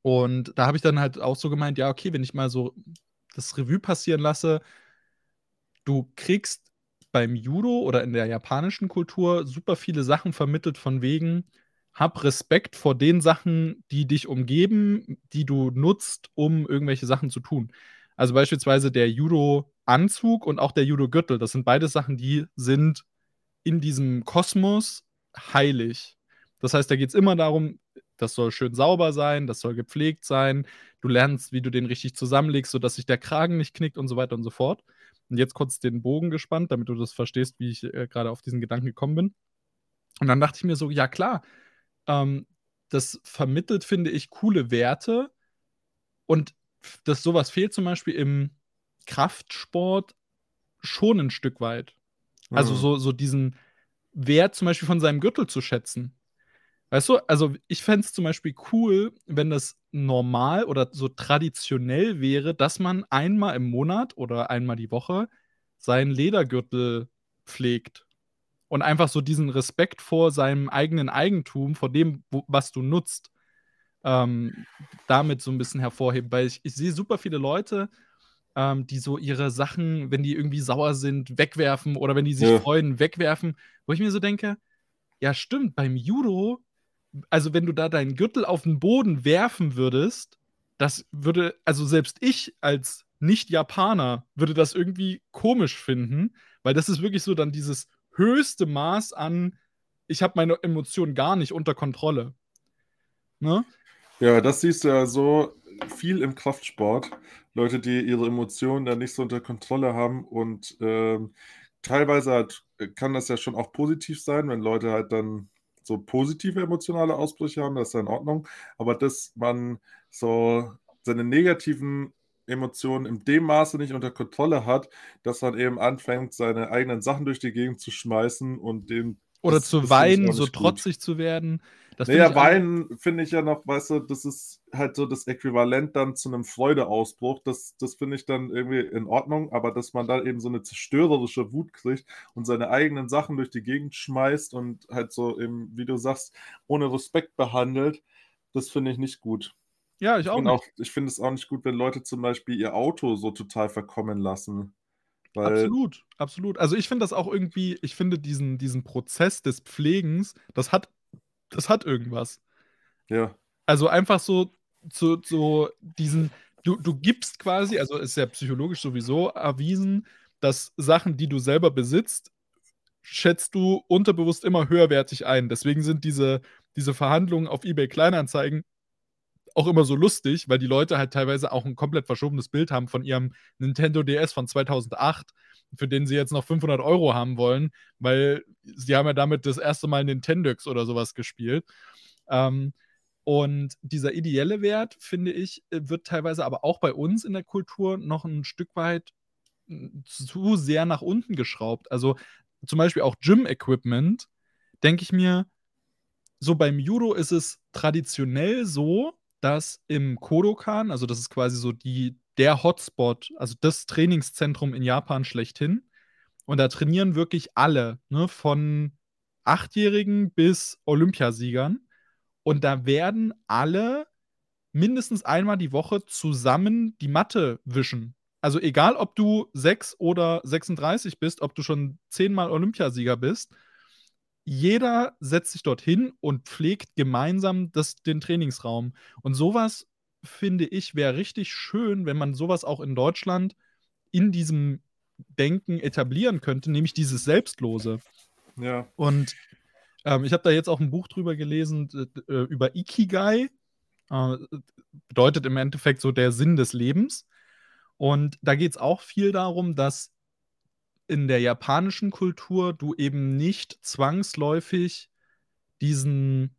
Und da habe ich dann halt auch so gemeint, ja, okay, wenn ich mal so das Revue passieren lasse, du kriegst beim Judo oder in der japanischen Kultur super viele Sachen vermittelt von wegen, hab Respekt vor den Sachen, die dich umgeben, die du nutzt, um irgendwelche Sachen zu tun. Also beispielsweise der Judo-Anzug und auch der Judo-Gürtel, das sind beide Sachen, die sind in diesem Kosmos heilig. Das heißt, da geht es immer darum, das soll schön sauber sein, das soll gepflegt sein. Du lernst, wie du den richtig zusammenlegst, sodass sich der Kragen nicht knickt und so weiter und so fort. Und jetzt kurz den Bogen gespannt, damit du das verstehst, wie ich äh, gerade auf diesen Gedanken gekommen bin. Und dann dachte ich mir so, ja klar, ähm, das vermittelt, finde ich, coole Werte. Und dass sowas fehlt zum Beispiel im Kraftsport schon ein Stück weit. Also mhm. so, so diesen Wert zum Beispiel von seinem Gürtel zu schätzen. Weißt du, also ich fände es zum Beispiel cool, wenn das normal oder so traditionell wäre, dass man einmal im Monat oder einmal die Woche seinen Ledergürtel pflegt. Und einfach so diesen Respekt vor seinem eigenen Eigentum, vor dem, wo, was du nutzt, ähm, damit so ein bisschen hervorheben. Weil ich, ich sehe super viele Leute, ähm, die so ihre Sachen, wenn die irgendwie sauer sind, wegwerfen oder wenn die sich ja. freuen, wegwerfen, wo ich mir so denke, ja stimmt, beim Judo also wenn du da deinen Gürtel auf den Boden werfen würdest, das würde, also selbst ich als Nicht-Japaner würde das irgendwie komisch finden, weil das ist wirklich so dann dieses höchste Maß an, ich habe meine Emotionen gar nicht unter Kontrolle. Ne? Ja, das siehst du ja so viel im Kraftsport. Leute, die ihre Emotionen da nicht so unter Kontrolle haben und ähm, teilweise halt, kann das ja schon auch positiv sein, wenn Leute halt dann so positive emotionale Ausbrüche haben, das ist ja in Ordnung. Aber dass man so seine negativen Emotionen in dem Maße nicht unter Kontrolle hat, dass man eben anfängt, seine eigenen Sachen durch die Gegend zu schmeißen und dem Oder das- zu das weinen, so nicht gut. trotzig zu werden. Das ich einfach- Weinen finde ich ja noch, weißt du, das ist halt so das Äquivalent dann zu einem Freudeausbruch. Das, das finde ich dann irgendwie in Ordnung, aber dass man da eben so eine zerstörerische Wut kriegt und seine eigenen Sachen durch die Gegend schmeißt und halt so eben, wie du sagst, ohne Respekt behandelt, das finde ich nicht gut. Ja, ich Ich auch finde nicht. auch, ich finde es auch nicht gut, wenn Leute zum Beispiel ihr Auto so total verkommen lassen. Weil, Absolut, absolut. Also ich finde das auch irgendwie, ich finde diesen, diesen Prozess des Pflegens, das hat, das hat irgendwas. ja, Also einfach so, so, so diesen, du, du gibst quasi, also ist ja psychologisch sowieso erwiesen, dass Sachen, die du selber besitzt, schätzt du unterbewusst immer höherwertig ein. Deswegen sind diese, diese Verhandlungen auf eBay Kleinanzeigen auch immer so lustig, weil die Leute halt teilweise auch ein komplett verschobenes Bild haben von ihrem Nintendo DS von 2008, für den sie jetzt noch 500 Euro haben wollen, weil sie haben ja damit das erste Mal Nintendox oder sowas gespielt. Ähm, und dieser ideelle Wert, finde ich, äh, wird teilweise aber auch bei uns in der Kultur noch ein Stück weit mm, zu sehr nach unten geschraubt. Also zum Beispiel auch Gym-Equipment, denke ich mir, so beim Judo ist es traditionell so, dass im Kodokan, also das ist quasi so die, der Hotspot, also das Trainingszentrum in Japan schlechthin. Und da trainieren wirklich alle, ne, von Achtjährigen bis Olympiasiegern. Und da werden alle mindestens einmal die Woche zusammen die Matte wischen. Also egal, ob du 6 oder 36 bist, ob du schon zehnmal Olympiasieger bist, jeder setzt sich dorthin und pflegt gemeinsam das, den Trainingsraum. Und sowas, finde ich, wäre richtig schön, wenn man sowas auch in Deutschland in diesem Denken etablieren könnte, nämlich dieses Selbstlose. ja. Und ähm, ich habe da jetzt auch ein Buch drüber gelesen, äh, über Ikigai. Äh, bedeutet im Endeffekt so der Sinn des Lebens. Und da geht es auch viel darum, dass in der japanischen Kultur du eben nicht zwangsläufig diesen,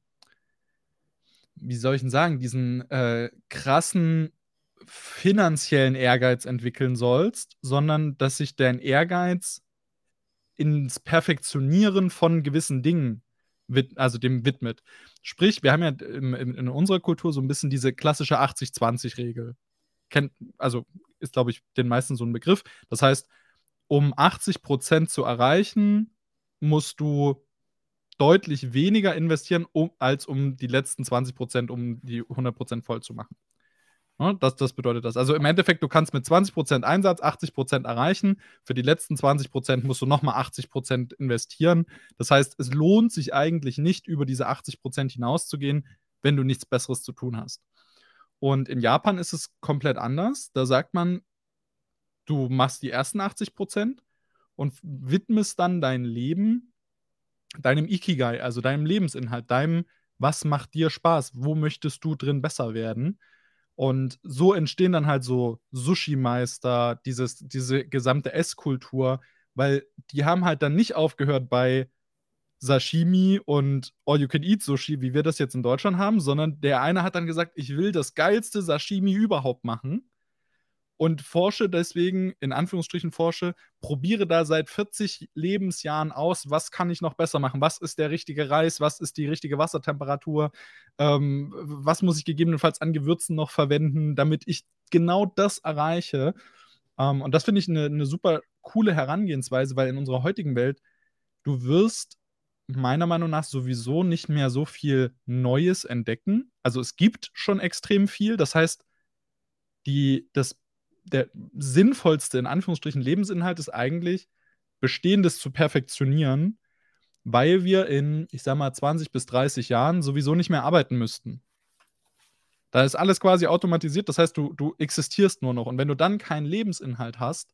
wie soll ich denn sagen, diesen äh, krassen finanziellen Ehrgeiz entwickeln sollst, sondern dass sich dein Ehrgeiz ins Perfektionieren von gewissen Dingen also dem widmet. Sprich, wir haben ja in, in, unserer Kultur so ein bisschen diese klassische 80-20-Regel. Kennt, also ist, glaube ich, den meisten so ein Begriff. Das heißt, um 80% zu erreichen, musst du deutlich weniger investieren, um, als um die letzten 20%, um die 100% voll zu machen. Ne, Das, das bedeutet das. Also im Endeffekt, du kannst mit 20% Einsatz 80% erreichen. Für die letzten 20% musst du nochmal 80% investieren. Das heißt, es lohnt sich eigentlich nicht, über diese 80% hinauszugehen, wenn du nichts Besseres zu tun hast. Und in Japan ist es komplett anders. Da sagt man, du machst die ersten 80% und widmest dann dein Leben deinem Ikigai, also deinem Lebensinhalt, deinem, was macht dir Spaß, wo möchtest du drin besser werden. Und so entstehen dann halt so Sushi-Meister, diese gesamte Esskultur, weil die haben halt dann nicht aufgehört bei Sashimi und All-You-Can-Eat-Sushi, wie wir das jetzt in Deutschland haben, sondern der eine hat dann gesagt, ich will das geilste Sashimi überhaupt machen und forsche deswegen, in Anführungsstrichen forsche, probiere da seit 40 Lebensjahren aus, was kann ich noch besser machen, was ist der richtige Reis, was ist die richtige Wassertemperatur, ähm, was muss ich gegebenenfalls an Gewürzen noch verwenden, damit ich genau das erreiche. Ähm, und das finde ich eine ne super coole Herangehensweise, weil in unserer heutigen Welt, du wirst meiner Meinung nach sowieso nicht mehr so viel Neues entdecken. Also es gibt schon extrem viel. Das heißt, die, das der sinnvollste, in Anführungsstrichen, Lebensinhalt ist eigentlich, Bestehendes zu perfektionieren, weil wir in, ich sag mal, 20 bis 30 Jahren sowieso nicht mehr arbeiten müssten. Da ist alles quasi automatisiert, das heißt, du, du existierst nur noch. Und wenn du dann keinen Lebensinhalt hast,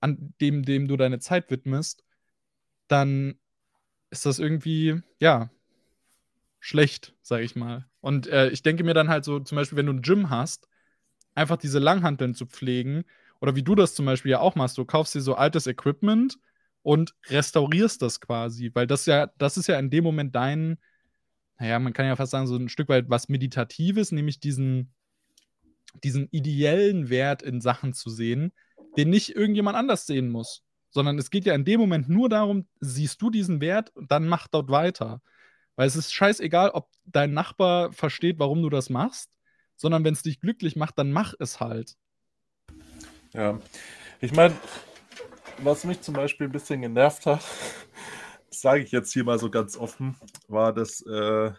an dem, dem du deine Zeit widmest, dann ist das irgendwie, ja, schlecht, sag ich mal. Und äh, ich denke mir dann halt so, zum Beispiel, wenn du ein Gym hast, einfach diese Langhanteln zu pflegen. Oder wie du das zum Beispiel ja auch machst, du kaufst dir so altes Equipment und restaurierst das quasi, weil das ja, das ist ja in dem Moment dein, naja, man kann ja fast sagen, so ein Stück weit was Meditatives, nämlich diesen, diesen ideellen Wert in Sachen zu sehen, den nicht irgendjemand anders sehen muss. Sondern es geht ja in dem Moment nur darum, siehst du diesen Wert und dann mach dort weiter. Weil es ist scheißegal, ob dein Nachbar versteht, warum du das machst, sondern wenn es dich glücklich macht, dann mach es halt. Ja, ich meine, was mich zum Beispiel ein bisschen genervt hat, [laughs] sage ich jetzt hier mal so ganz offen, war, dass äh,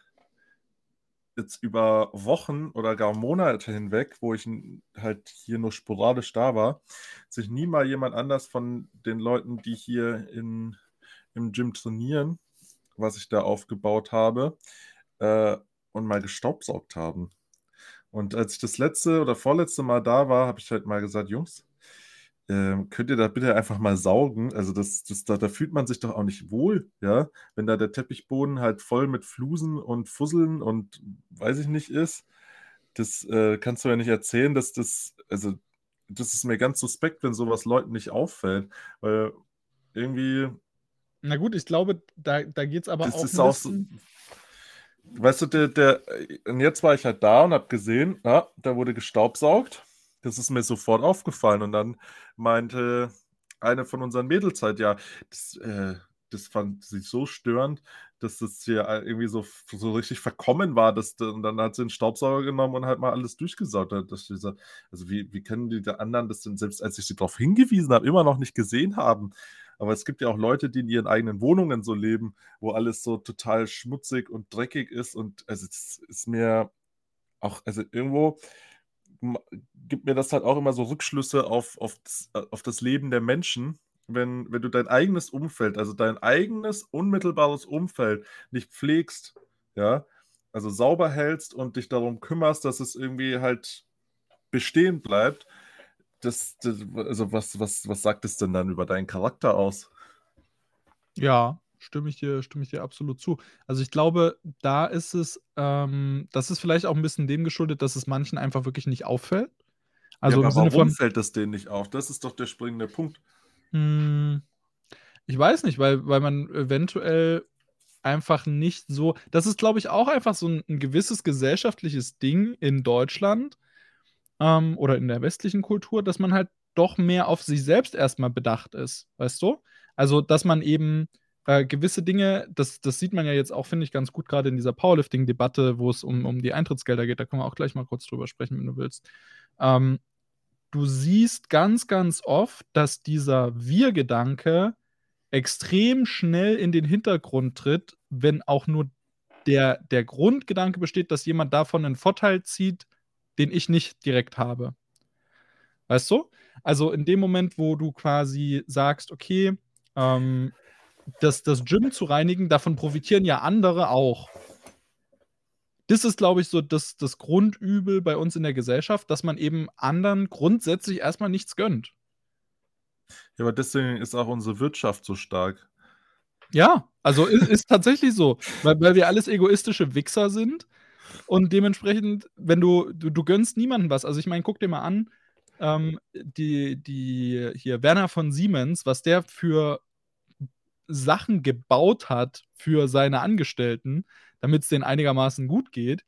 jetzt über Wochen oder gar Monate hinweg, wo ich halt hier nur sporadisch da war, sich nie mal jemand anders von den Leuten, die hier in, im Gym trainieren, was ich da aufgebaut habe, äh, und mal gestaubsaugt haben. Und als ich das letzte oder vorletzte Mal da war, habe ich halt mal gesagt, Jungs, ähm, könnt ihr da bitte einfach mal saugen? Also das, das, da, da fühlt man sich doch auch nicht wohl, ja, wenn da der Teppichboden halt voll mit Flusen und Fusseln und weiß ich nicht ist. Das äh, kannst du ja nicht erzählen, dass das, also das ist mir ganz suspekt, wenn sowas Leuten nicht auffällt, weil irgendwie. Na gut, ich glaube, da, da geht es aber das auch. Ist auch so, weißt du, der, der, und jetzt war ich halt da und habe gesehen, ja, da wurde gestaubsaugt. Das ist mir sofort aufgefallen. Und dann meinte eine von unseren Mädels halt, ja, das, äh, das fand sie so störend, dass das hier irgendwie so, so richtig verkommen war. Dass, und dann hat sie einen Staubsauger genommen und halt mal alles durchgesaugt. Dass also wie, wie können die anderen das denn, selbst als ich sie darauf hingewiesen habe, immer noch nicht gesehen haben? Aber es gibt ja auch Leute, die in ihren eigenen Wohnungen so leben, wo alles so total schmutzig und dreckig ist. Und also es ist mir auch, also irgendwo gibt mir das halt auch immer so Rückschlüsse auf, auf, das, auf das Leben der Menschen, wenn, wenn du dein eigenes Umfeld, also dein eigenes unmittelbares Umfeld nicht pflegst, ja, also sauber hältst und dich darum kümmerst, dass es irgendwie halt bestehen bleibt, das, das also was, was, was sagt es denn dann über deinen Charakter aus? Ja, stimme ich dir, stimme ich dir absolut zu. Also ich glaube, da ist es, ähm, das ist vielleicht auch ein bisschen dem geschuldet, dass es manchen einfach wirklich nicht auffällt. Also ja, aber warum von, fällt das denen nicht auf? Das ist doch der springende Punkt. Mh, hm, ich weiß nicht, weil, weil man eventuell einfach nicht so. Das ist, glaube ich, auch einfach so ein, ein gewisses gesellschaftliches Ding in Deutschland ähm, oder in der westlichen Kultur, dass man halt doch mehr auf sich selbst erstmal bedacht ist, weißt du? Also, dass man eben äh, gewisse Dinge, das, das sieht man ja jetzt auch, finde ich, ganz gut gerade in dieser Powerlifting-Debatte, wo es um, um die Eintrittsgelder geht. Da können wir auch gleich mal kurz drüber sprechen, wenn du willst. Ähm, du siehst ganz, ganz oft, dass dieser Wir-Gedanke extrem schnell in den Hintergrund tritt, wenn auch nur der, der Grundgedanke besteht, dass jemand davon einen Vorteil zieht, den ich nicht direkt habe. Weißt du? Also in dem Moment, wo du quasi sagst, okay, ähm, das, das Gym zu reinigen, davon profitieren ja andere auch. Das ist, glaube ich, so das, das Grundübel bei uns in der Gesellschaft, dass man eben anderen grundsätzlich erstmal nichts gönnt. Ja, aber deswegen ist auch unsere Wirtschaft so stark. Ja, also ist, ist tatsächlich so, weil, weil wir alles egoistische Wichser sind und dementsprechend, wenn du, du, du gönnst niemandem was. Also ich meine, guck dir mal an, ähm, die, die hier Werner von Siemens, was der für Sachen gebaut hat für seine Angestellten, damit es denen einigermaßen gut geht.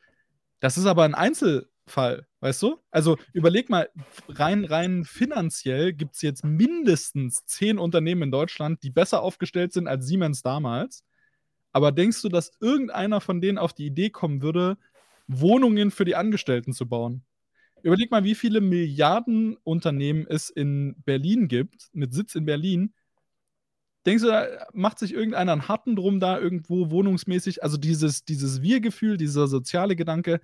Das ist aber ein Einzelfall, weißt du? Also überleg mal, rein, rein finanziell gibt es jetzt mindestens zehn Unternehmen in Deutschland, die besser aufgestellt sind als Siemens damals. Aber denkst du, dass irgendeiner von denen auf die Idee kommen würde, Wohnungen für die Angestellten zu bauen? Überleg mal, wie viele Milliarden Unternehmen es in Berlin gibt, mit Sitz in Berlin, Denkst du, da macht sich irgendeiner einen Harten drum da irgendwo wohnungsmäßig? Also dieses, dieses Wir-Gefühl, dieser soziale Gedanke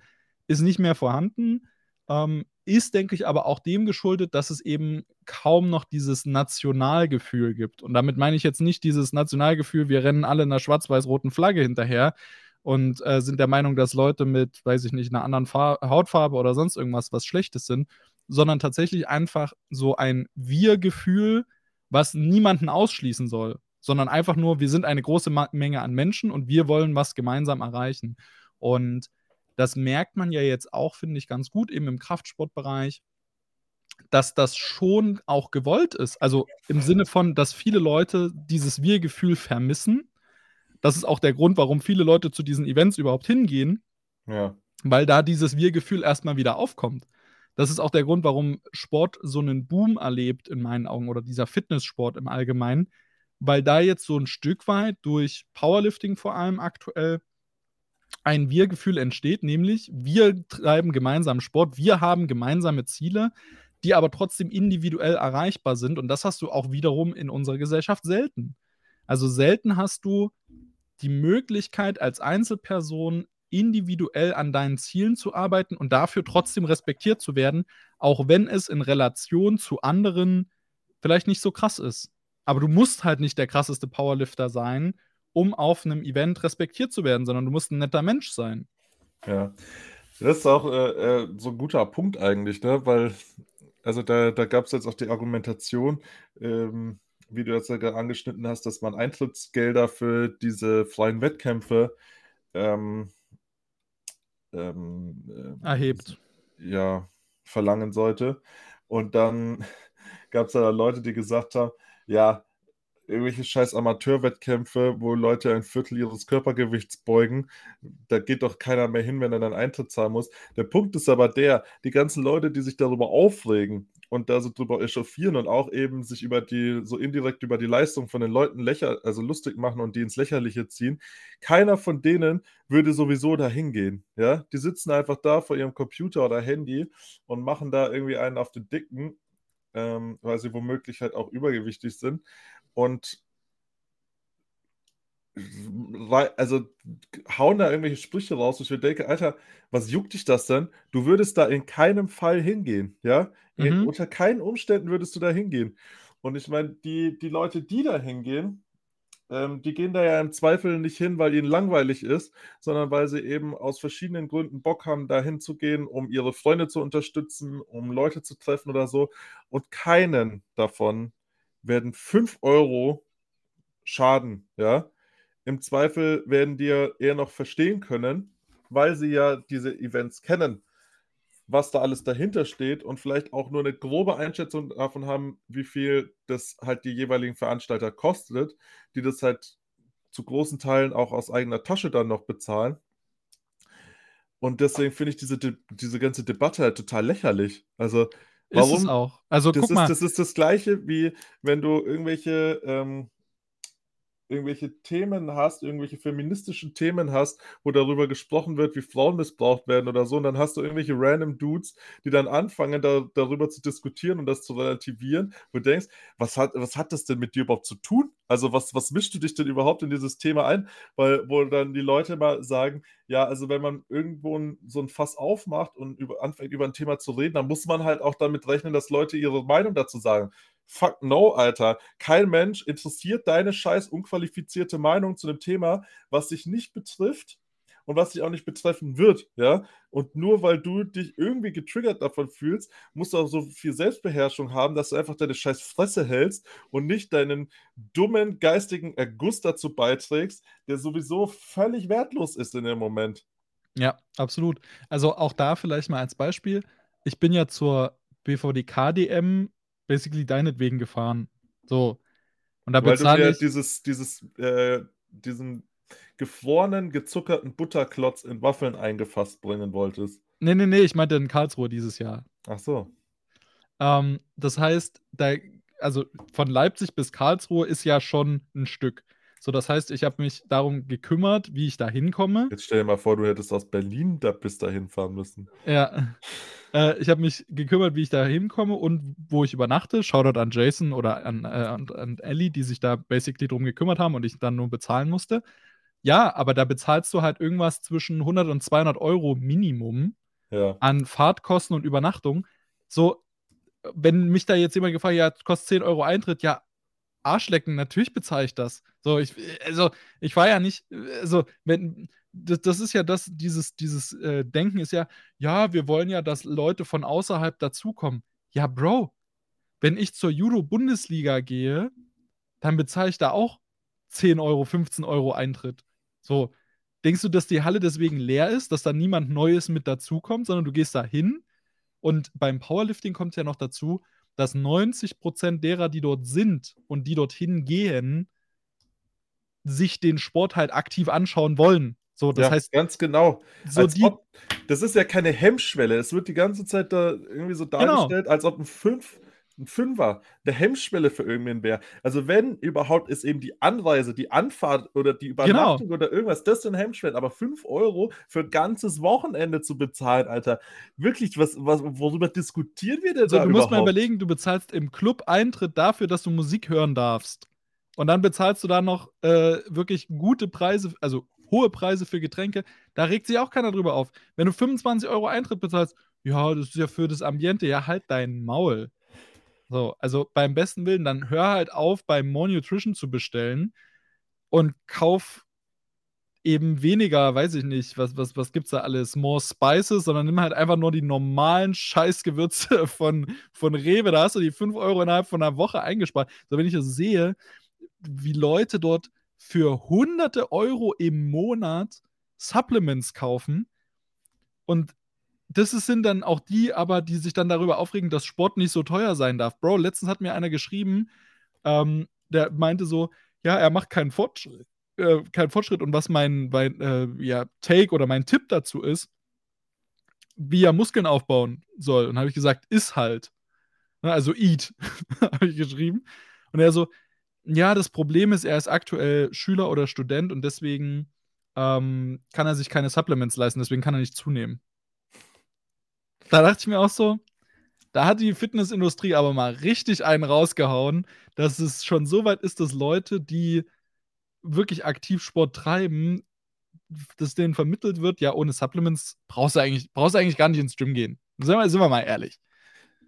ist nicht mehr vorhanden. Ähm, ist, denke ich, aber auch dem geschuldet, dass es eben kaum noch dieses Nationalgefühl gibt. Und damit meine ich jetzt nicht dieses Nationalgefühl, wir rennen alle einer schwarz-weiß-roten Flagge hinterher und äh, sind der Meinung, dass Leute mit, weiß ich nicht, einer anderen Far Hautfarbe oder sonst irgendwas was Schlechtes sind, sondern tatsächlich einfach so ein Wir-Gefühl, was niemanden ausschließen soll, sondern einfach nur, wir sind eine große Menge an Menschen und wir wollen was gemeinsam erreichen. Und das merkt man ja jetzt auch, finde ich, ganz gut, eben im Kraftsportbereich, dass das schon auch gewollt ist. Also im Sinne von, dass viele Leute dieses Wir-Gefühl vermissen. Das ist auch der Grund, warum viele Leute zu diesen Events überhaupt hingehen. Ja. Weil da dieses Wir-Gefühl erstmal wieder aufkommt. Das ist auch der Grund, warum Sport so einen Boom erlebt, in meinen Augen, oder dieser Fitnesssport im Allgemeinen, weil da jetzt so ein Stück weit durch Powerlifting vor allem aktuell ein Wir-Gefühl entsteht, nämlich wir treiben gemeinsam Sport, wir haben gemeinsame Ziele, die aber trotzdem individuell erreichbar sind. Und das hast du auch wiederum in unserer Gesellschaft selten. Also selten hast du die Möglichkeit als Einzelperson individuell an deinen Zielen zu arbeiten und dafür trotzdem respektiert zu werden, auch wenn es in Relation zu anderen vielleicht nicht so krass ist. Aber du musst halt nicht der krasseste Powerlifter sein, um auf einem Event respektiert zu werden, sondern du musst ein netter Mensch sein. Ja, das ist auch äh, äh so ein guter Punkt eigentlich, ne? weil also da, da gab es jetzt auch die Argumentation, ähm, wie du jetzt ja gerade angeschnitten hast, dass man Eintrittsgelder für diese freien Wettkämpfe ähm, ähm, äh, erhebt. Ja, verlangen sollte. Und dann [laughs] gab es da Leute, die gesagt haben, ja, irgendwelche scheiß Amateurwettkämpfe, wo Leute ein Viertel ihres Körpergewichts beugen. Da geht doch keiner mehr hin, wenn er dann Eintritt zahlen muss. Der Punkt ist aber der, die ganzen Leute, die sich darüber aufregen und da so drüber echauffieren und auch eben sich über die, so indirekt über die Leistung von den Leuten lächer, also lustig machen und die ins Lächerliche ziehen, keiner von denen würde sowieso da hingehen. Ja? Die sitzen einfach da vor ihrem Computer oder Handy und machen da irgendwie einen auf den Dicken ähm, weil sie womöglich halt auch übergewichtig sind. Und also hauen da irgendwelche Sprüche raus, wo ich mir denke, Alter, was juckt dich das denn? Du würdest da in keinem Fall hingehen, ja? Mhm. Unter keinen Umständen würdest du da hingehen. Und ich meine, die, die Leute, die da hingehen, ähm, die gehen da ja im Zweifel nicht hin, weil ihnen langweilig ist, sondern weil sie eben aus verschiedenen Gründen Bock haben, da hinzugehen, um ihre Freunde zu unterstützen, um Leute zu treffen oder so. Und keinen davon werden 5 Euro schaden, ja. Im Zweifel werden die ja eher noch verstehen können, weil sie ja diese Events kennen, was da alles dahinter steht und vielleicht auch nur eine grobe Einschätzung davon haben, wie viel das halt die jeweiligen Veranstalter kostet, die das halt zu großen Teilen auch aus eigener Tasche dann noch bezahlen. Und deswegen finde ich diese, diese ganze Debatte halt total lächerlich. Also, warum? Ist es auch. Also, das guck ist, mal. Das ist das Gleiche, wie wenn du irgendwelche ähm, irgendwelche Themen hast, irgendwelche feministischen Themen hast, wo darüber gesprochen wird, wie Frauen missbraucht werden oder so, und dann hast du irgendwelche random Dudes, die dann anfangen, da, darüber zu diskutieren und das zu relativieren, wo du denkst, was hat, was hat das denn mit dir überhaupt zu tun? Also was, was mischst du dich denn überhaupt in dieses Thema ein? Weil, wo dann die Leute mal sagen, ja, also wenn man irgendwo ein, so ein Fass aufmacht und über, anfängt, über ein Thema zu reden, dann muss man halt auch damit rechnen, dass Leute ihre Meinung dazu sagen. Fuck no, Alter. Kein Mensch interessiert deine scheiß unqualifizierte Meinung zu einem Thema, was dich nicht betrifft und was dich auch nicht betreffen wird, ja. Und nur weil du dich irgendwie getriggert davon fühlst, musst du auch so viel Selbstbeherrschung haben, dass du einfach deine scheiß Fresse hältst und nicht deinen dummen geistigen Erguss dazu beiträgst, der sowieso völlig wertlos ist in dem Moment. Ja, absolut. Also auch da vielleicht mal als Beispiel. Ich bin ja zur BVDK-DM basically deinetwegen gefahren. So. Und da Weil du mir ich dieses, dieses, äh, diesen gefrorenen, gezuckerten Butterklotz in Waffeln eingefasst bringen wolltest. Nee, nee, nee, ich meinte in Karlsruhe dieses Jahr. Ach so. Ähm, das heißt, da, also von Leipzig bis Karlsruhe ist ja schon ein Stück. So, das heißt, ich habe mich darum gekümmert, wie ich da hinkomme. Jetzt stell dir mal vor, du hättest aus Berlin da bis dahin fahren müssen. Ja. Äh, ich habe mich gekümmert, wie ich da hinkomme und wo ich übernachte. Shoutout an Jason oder an, äh, an, an Ellie, die sich da basically drum gekümmert haben und ich dann nur bezahlen musste. Ja, aber da bezahlst du halt irgendwas zwischen 100 und 200 Euro Minimum ja. an Fahrtkosten und Übernachtung. So, wenn mich da jetzt jemand gefragt hat, ja, kostet 10 Euro Eintritt, ja, Arschlecken, natürlich bezahle ich das. So, ich, also, ich war ja nicht, also, wenn, das, das ist ja das, dieses, dieses äh, Denken ist ja, ja, wir wollen ja, dass Leute von außerhalb dazukommen. Ja, Bro, wenn ich zur Judo-Bundesliga gehe, dann bezahle ich da auch 10 Euro, 15 Euro Eintritt. So, denkst du, dass die Halle deswegen leer ist, dass da niemand Neues mit dazukommt, sondern du gehst da hin und beim Powerlifting kommt ja noch dazu, dass 90 Prozent derer, die dort sind und die dorthin gehen, sich den Sport halt aktiv anschauen wollen So, das ja, heißt, ganz genau. so Als die, ob, das ist ja keine Hemmschwelle. Es wird die ganze Zeit da irgendwie so Genau. dargestellt, als ob ein Fünf, ein Fünfer eine Hemmschwelle für irgendwen wäre. Also wenn überhaupt ist eben die Anreise, die Anfahrt oder die Genau. Übernachtung oder irgendwas, das sind Hemmschwellen. Aber 5 Euro für ein ganzes Wochenende zu bezahlen, Alter. Wirklich, was, was, worüber diskutieren wir denn so, da du musst mal überhaupt? überlegen, du bezahlst im Club Eintritt dafür, dass du Musik hören darfst. Und dann bezahlst du da noch äh, wirklich gute Preise, also hohe Preise für Getränke. Da regt sich auch keiner drüber auf. Wenn du 25 Euro Eintritt bezahlst, ja, das ist ja für das Ambiente, ja, halt dein Maul. So, also beim besten Willen, dann hör halt auf, beim More Nutrition zu bestellen und kauf eben weniger, weiß ich nicht, was, was, was gibt's da alles, More Spices, sondern nimm halt einfach nur die normalen Scheißgewürze [laughs] von, von Rewe. Da hast du die 5 Euro innerhalb von einer Woche eingespart. So, wenn ich das sehe, wie Leute dort für hunderte Euro im Monat Supplements kaufen und das sind dann auch die, aber die sich dann darüber aufregen, dass Sport nicht so teuer sein darf. Bro, letztens hat mir einer geschrieben, ähm, der meinte so, ja, er macht keinen Fortschritt, äh, Fortschritt und was mein, mein äh, ja, Take oder mein Tipp dazu ist, wie er Muskeln aufbauen soll. Und habe ich gesagt, ist halt. Ne, Also eat, [laughs] habe ich geschrieben. Und er so, ja, das Problem ist, er ist aktuell Schüler oder Student und deswegen ähm, kann er sich keine Supplements leisten, deswegen kann er nicht zunehmen. Da dachte ich mir auch so, da hat die Fitnessindustrie aber mal richtig einen rausgehauen, dass es schon so weit ist, dass Leute, die wirklich aktiv Sport treiben, dass denen vermittelt wird, ja, ohne Supplements brauchst du eigentlich, brauchst du eigentlich gar nicht ins Gym gehen. Sind wir, sind wir mal ehrlich.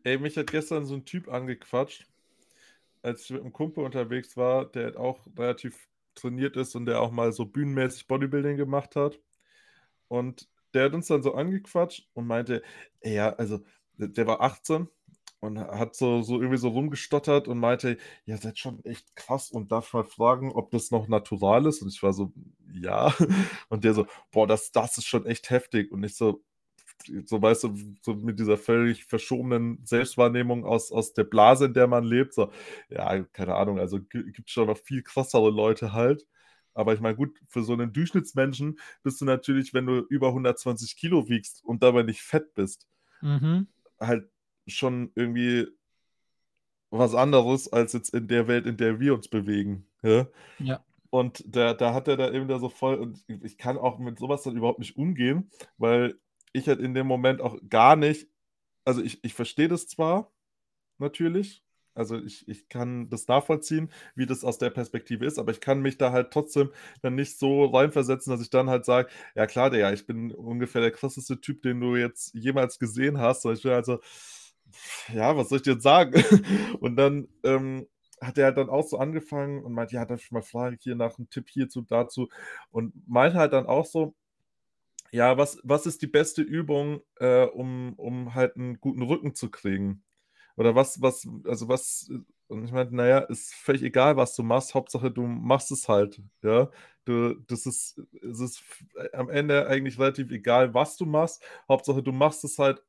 Ey, mich hat gestern so ein Typ angequatscht, als ich mit einem Kumpel unterwegs war, der auch relativ trainiert ist und der auch mal so bühnenmäßig Bodybuilding gemacht hat. Und der hat uns dann so angequatscht und meinte, ja, also der der war 18 und hat so, so irgendwie so rumgestottert und meinte, ja, seid schon echt krass und darf mal fragen, ob das noch natural ist. Und ich war so, ja. [laughs] Und der so, boah, das, das ist schon echt heftig. Und ich so, so weißt du, so mit dieser völlig verschobenen Selbstwahrnehmung aus, aus der Blase, in der man lebt, so, ja, keine Ahnung, also gibt schon noch viel krassere Leute halt. Aber ich meine, gut, für so einen Durchschnittsmenschen bist du natürlich, wenn du über 120 Kilo wiegst und dabei nicht fett bist, Mhm. halt schon irgendwie was anderes als jetzt in der Welt, in der wir uns bewegen. Ja? Ja. Und da, da hat er da eben da so voll, und ich kann auch mit sowas dann überhaupt nicht umgehen, weil ich halt in dem Moment auch gar nicht, also ich, ich verstehe das zwar natürlich, also ich, ich kann das nachvollziehen, wie das aus der Perspektive ist, aber ich kann mich da halt trotzdem dann nicht so reinversetzen, dass ich dann halt sage, ja klar, der, ich bin ungefähr der krasseste Typ, den du jetzt jemals gesehen hast. Und ich bin also, ja, was soll ich dir jetzt sagen? [laughs] Und dann ähm, hat er halt dann auch so angefangen und meinte, ja, darf ich mal fragen hier nach einem Tipp hierzu, dazu. Und meinte halt dann auch so, ja, was, was ist die beste Übung, äh, um, um halt einen guten Rücken zu kriegen? Oder was, was, also was, und ich meinte, naja, ist völlig egal, was du machst, Hauptsache du machst es halt, ja. Du, das ist, es ist am Ende eigentlich relativ egal, was du machst, Hauptsache du machst es halt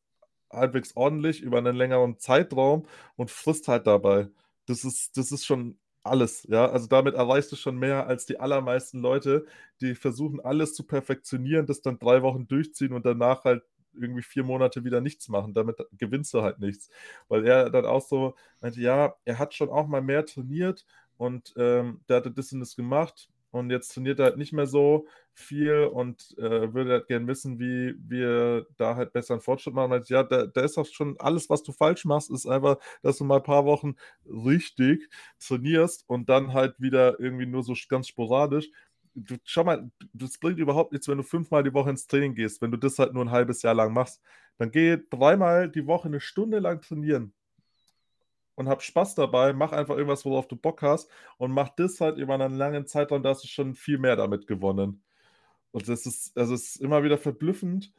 halbwegs ordentlich über einen längeren Zeitraum und frisst halt dabei. Das ist, das ist schon alles, ja. Also damit erreichst du schon mehr als die allermeisten Leute, die versuchen, alles zu perfektionieren, das dann drei Wochen durchziehen und danach halt irgendwie vier Monate wieder nichts machen. Damit gewinnst du halt nichts. Weil er dann auch so meinte, ja, er hat schon auch mal mehr trainiert und ähm, der hatte das und das gemacht und jetzt trainiert er halt nicht mehr so viel und äh, würde halt gern wissen, wie wir da halt besser einen Fortschritt machen. Meinte, ja, da, da ist auch schon alles, was du falsch machst, ist einfach, dass du mal ein paar Wochen richtig trainierst und dann halt wieder irgendwie nur so ganz sporadisch du, schau mal, das bringt überhaupt nichts, wenn du fünfmal die Woche ins Training gehst, wenn du das halt nur ein halbes Jahr lang machst. Dann geh dreimal die Woche eine Stunde lang trainieren und hab Spaß dabei, mach einfach irgendwas, worauf du Bock hast und mach das halt über einen langen Zeitraum, da hast du schon viel mehr damit gewonnen. Und das ist, also es ist immer wieder verblüffend,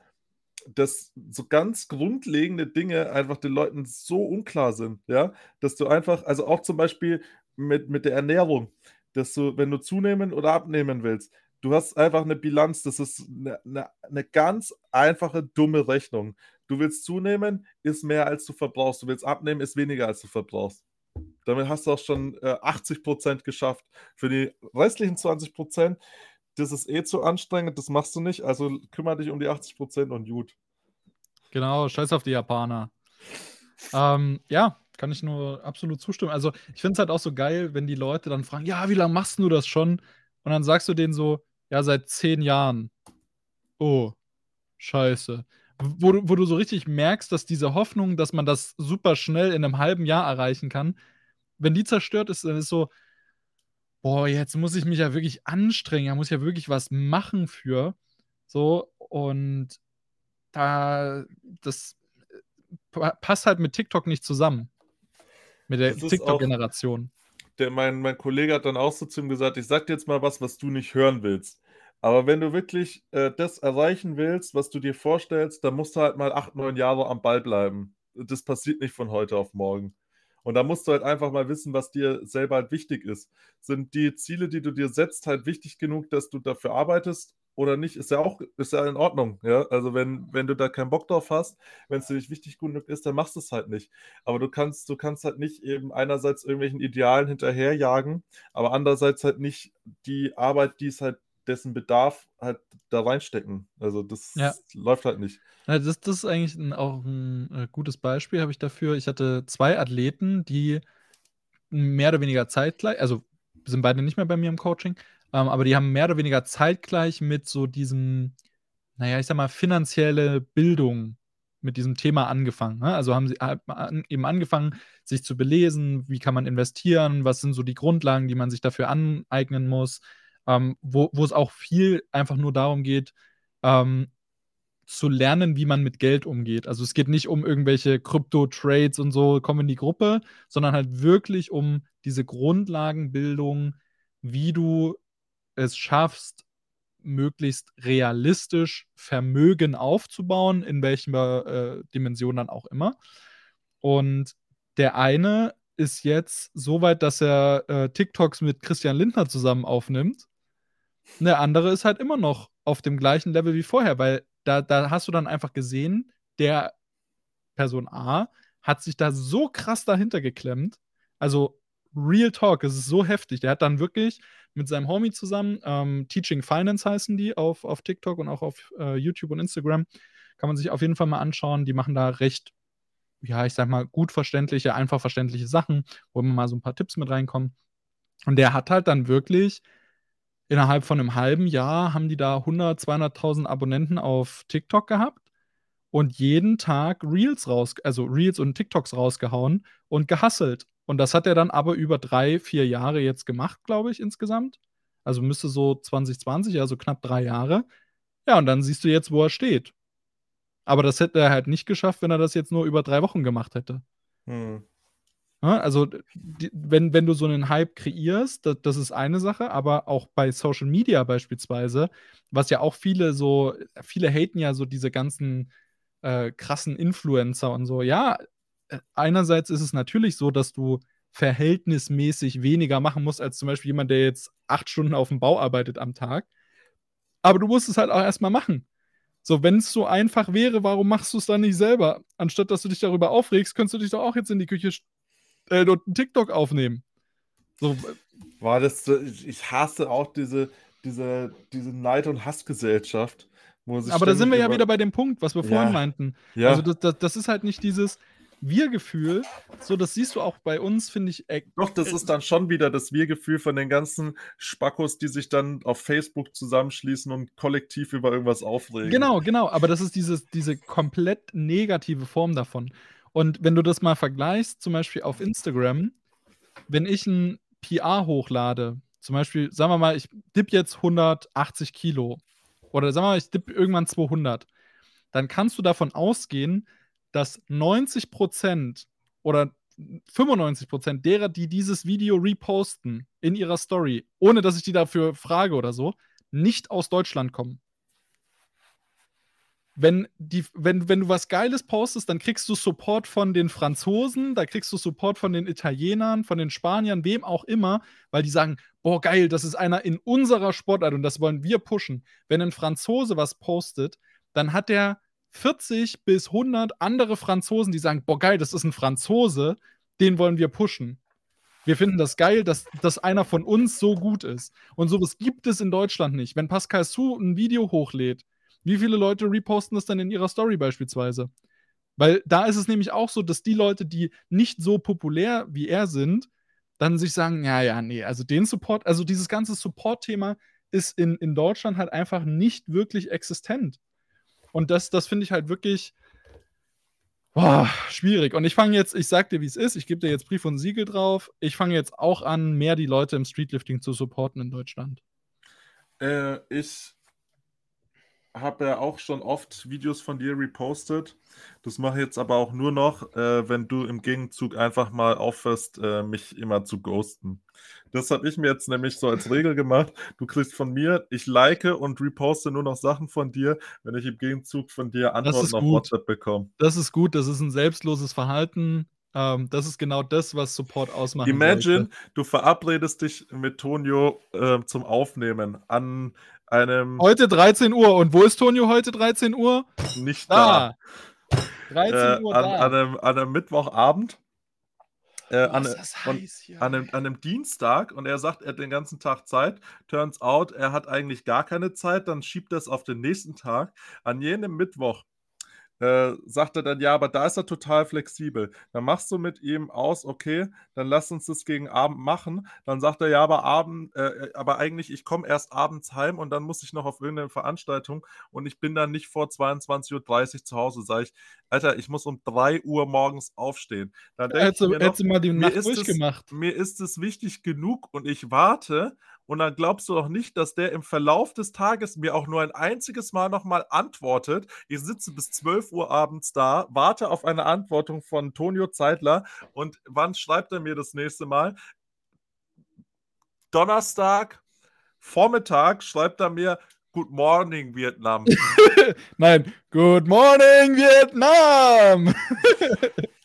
dass so ganz grundlegende Dinge einfach den Leuten so unklar sind, ja, dass du einfach, also auch zum Beispiel mit, mit der Ernährung, dass du, wenn du zunehmen oder abnehmen willst, du hast einfach eine Bilanz, das ist eine, eine, eine ganz einfache, dumme Rechnung. Du willst zunehmen, ist mehr als du verbrauchst. Du willst abnehmen, ist weniger als du verbrauchst. Damit hast du auch schon äh, 80% geschafft. Für die restlichen 20%, das ist eh zu anstrengend, das machst du nicht, also kümmere dich um die 80% und gut. Genau, scheiß auf die Japaner. ähm, ja, kann ich nur absolut zustimmen. Also, ich finde es halt auch so geil, wenn die Leute dann fragen: „Ja, wie lange machst du das schon?“ Und dann sagst du denen so: „Ja, seit zehn Jahren.“ Oh, scheiße. Wo du wo du so richtig merkst, dass diese Hoffnung, dass man das super schnell in einem halben Jahr erreichen kann, wenn die zerstört ist, dann ist so: „Boah, jetzt muss ich mich ja wirklich anstrengen, da muss ich ja wirklich was machen für.“ So, und da das, äh, passt halt mit TikTok nicht zusammen. Mit der TikTok-Generation. Mein, mein Kollege hat dann auch so zu ihm gesagt: Ich sag dir jetzt mal was, was du nicht hören willst. Aber wenn du wirklich äh, das erreichen willst, was du dir vorstellst, dann musst du halt mal acht, neun Jahre am Ball bleiben. Das passiert nicht von heute auf morgen. Und da musst du halt einfach mal wissen, was dir selber halt wichtig ist. Sind die Ziele, die du dir setzt, halt wichtig genug, dass du dafür arbeitest? Oder nicht, ist ja auch ist ja in Ordnung. Ja? Also wenn, wenn du da keinen Bock drauf hast, wenn es dir nicht wichtig genug ist, dann machst du es halt nicht. Aber du kannst, du kannst halt nicht eben einerseits irgendwelchen Idealen hinterherjagen, aber andererseits halt nicht die Arbeit, die es halt dessen Bedarf halt da reinstecken. Also das ja. läuft halt nicht. Ja, das, das ist eigentlich ein, auch ein äh, gutes Beispiel, habe ich dafür. Ich hatte zwei Athleten, die mehr oder weniger zeitgleich, also sind beide nicht mehr bei mir im Coaching, ähm, aber die haben mehr oder weniger zeitgleich mit so diesem, naja, ich sag mal, finanzielle Bildung mit diesem Thema angefangen. Ne? Also haben sie eben angefangen, sich zu belesen, wie kann man investieren, was sind so die Grundlagen, die man sich dafür aneignen muss, ähm, wo, wo es auch viel einfach nur darum geht, ähm, zu lernen, wie man mit Geld umgeht. Also es geht nicht um irgendwelche Krypto-Trades und so, kommen in die Gruppe, sondern halt wirklich um diese Grundlagenbildung, wie du es schaffst, möglichst realistisch Vermögen aufzubauen, in welcher äh, Dimension dann auch immer. Und der eine ist jetzt so weit, dass er äh, TikToks mit Christian Lindner zusammen aufnimmt. Der andere ist halt immer noch auf dem gleichen Level wie vorher, weil da, da hast du dann einfach gesehen, der Person A hat sich da so krass dahinter geklemmt. Also Real Talk, es ist so heftig. Der hat dann wirklich mit seinem Homie zusammen, ähm, Teaching Finance heißen die auf, auf TikTok und auch auf äh, YouTube und Instagram. Kann man sich auf jeden Fall mal anschauen. Die machen da recht, ja, ich sag mal, gut verständliche, einfach verständliche Sachen, wo immer mal so ein paar Tipps mit reinkommen. Und der hat halt dann wirklich innerhalb von einem halben Jahr haben die da 100, 200.000 Abonnenten auf TikTok gehabt und jeden Tag Reels raus, also Reels und TikToks rausgehauen und gehasselt. Und das hat er dann aber über drei, vier Jahre jetzt gemacht, glaube ich, insgesamt. Also müsste so 2020, also knapp drei Jahre. Ja, und dann siehst du jetzt, wo er steht. Aber das hätte er halt nicht geschafft, wenn er das jetzt nur über drei Wochen gemacht hätte. Hm. Also, die, wenn, wenn du so einen Hype kreierst, das, das, ist eine Sache, aber auch bei Social Media beispielsweise, was ja auch viele so, viele haten ja so diese ganzen äh, krassen Influencer und so. Ja, einerseits ist es natürlich so, dass du verhältnismäßig weniger machen musst, als zum Beispiel jemand, der jetzt acht Stunden auf dem Bau arbeitet am Tag. Aber du musst es halt auch erstmal machen. So, wenn es so einfach wäre, warum machst du es dann nicht selber? Anstatt dass du dich darüber aufregst, könntest du dich doch auch jetzt in die Küche äh, und einen TikTok aufnehmen. So. War das, ich hasse auch diese, diese, diese Neid- und Hassgesellschaft. Aber da sind wir ja wieder bei dem Punkt, was wir ja. vorhin meinten. Ja. Also das, das, das ist halt nicht dieses, wir-Gefühl, so das siehst du auch bei uns, finde ich. Äh, Doch, das ist dann schon wieder das Wir-Gefühl von den ganzen Spackos, die sich dann auf Facebook zusammenschließen und kollektiv über irgendwas aufregen. Genau, genau, aber das ist dieses, diese komplett negative Form davon. Und wenn du das mal vergleichst, zum Beispiel auf Instagram, wenn ich ein PR hochlade, zum Beispiel, sagen wir mal, ich dipp jetzt 180 Kilo oder sagen wir mal, ich dipp irgendwann 200, dann kannst du davon ausgehen, dass 90% oder 95% derer, die dieses Video reposten in ihrer Story, ohne dass ich die dafür frage oder so, nicht aus Deutschland kommen. Wenn, die, wenn, wenn du was Geiles postest, dann kriegst du Support von den Franzosen, da kriegst du Support von den Italienern, von den Spaniern, wem auch immer, weil die sagen, boah, geil, das ist einer in unserer Sportart und das wollen wir pushen. Wenn ein Franzose was postet, dann hat der 40 bis 100 andere Franzosen, die sagen, boah geil, das ist ein Franzose, den wollen wir pushen. Wir finden das geil, dass, dass einer von uns so gut ist. Und sowas gibt es in Deutschland nicht. Wenn Pascal Su ein Video hochlädt, wie viele Leute reposten das dann in ihrer Story beispielsweise? Weil da ist es nämlich auch so, dass die Leute, die nicht so populär wie er sind, dann sich sagen, ja, ja, nee, also den Support, also dieses ganze Support-Thema ist in, in Deutschland halt einfach nicht wirklich existent. Und das, das finde ich halt wirklich boah, schwierig. Und ich fange jetzt, ich sag dir, wie es ist, ich gebe dir jetzt Brief und Siegel drauf. Ich fange jetzt auch an, mehr die Leute im Streetlifting zu supporten in Deutschland. Äh, ich habe ja auch schon oft Videos von dir repostet. Das mache ich jetzt aber auch nur noch, äh, wenn du im Gegenzug einfach mal aufhörst, äh, mich immer zu ghosten. Das habe ich mir jetzt nämlich so als Regel gemacht. Du kriegst von mir, ich like und reposte nur noch Sachen von dir, wenn ich im Gegenzug von dir Antworten auf WhatsApp bekomme. Das ist gut, das ist ein selbstloses Verhalten. Ähm, das ist genau das, was Support ausmacht. Imagine, sollte. du verabredest dich mit Tonio äh, zum Aufnehmen an einem. Heute 13 Uhr. Und wo ist Tonio heute 13 Uhr? Nicht da. da. 13 Uhr äh, an, da. An einem, an einem Mittwochabend. Äh, an, an, an, einem, an, einem, Dienstag und er sagt, er hat den ganzen Tag Zeit. Turns out, er hat eigentlich gar keine Zeit. Dann schiebt er es auf den nächsten Tag. An jenem Mittwoch äh, sagt er dann, ja, aber da ist er total flexibel. Dann machst du mit ihm aus, okay, dann lass uns das gegen Abend machen. Dann sagt er, ja, aber Abend, äh, äh aber eigentlich, ich komme erst abends heim und dann muss ich noch auf irgendeine Veranstaltung und ich bin dann nicht vor 22.30 Uhr zu Hause. Sag ich, Alter, ich muss um 3 Uhr morgens aufstehen. Dann hättest du, hättest du mal die Nacht durchgemacht. Mir ist es wichtig genug und ich warte und dann glaubst du doch nicht, dass der im Verlauf des Tages mir auch nur ein einziges Mal nochmal antwortet. Ich sitze bis 12 Uhr abends da, warte auf eine Antwortung von Tonio Zeitler und wann schreibt er mir das nächste Mal? Donnerstag, Vormittag schreibt er mir, Good Morning Vietnam. [laughs] Nein, Good Morning Vietnam. [laughs]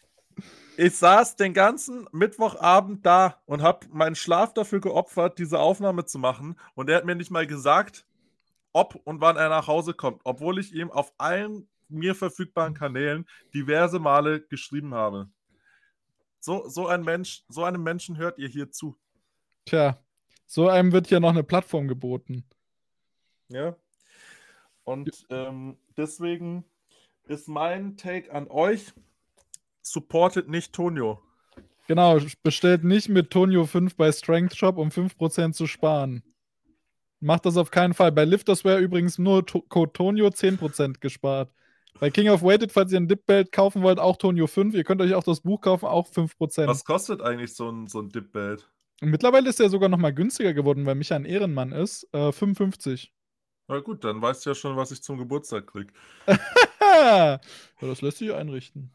ich saß den ganzen Mittwochabend da und habe meinen Schlaf dafür geopfert, diese Aufnahme zu machen. Und er hat mir nicht mal gesagt, ob und wann er nach Hause kommt, obwohl ich ihm auf allen mir verfügbaren Kanälen diverse Male geschrieben habe. So, so ein Mensch, so einem Menschen hört ihr hier zu. Tja, so einem wird ja noch eine Plattform geboten. Ja. Und ähm, deswegen ist mein Take an euch, supportet nicht Tonio. Genau, bestellt nicht mit Tonio 5 bei Strength Shop, um 5% zu sparen. Macht das auf keinen Fall. Bei Liftersware übrigens nur to Code Tonio 10% gespart. Bei King of Weighted, falls ihr ein Dip-Belt kaufen wollt, auch Tonio 5. Ihr könnt euch auch das Buch kaufen, auch 5%. Was kostet eigentlich so ein, so ein Dip-Belt? mittlerweile ist er sogar noch mal günstiger geworden, weil Micha ein Ehrenmann ist. Äh, 55. Na gut, dann weißt du ja schon, was ich zum Geburtstag krieg. [laughs] ja, das lässt sich einrichten.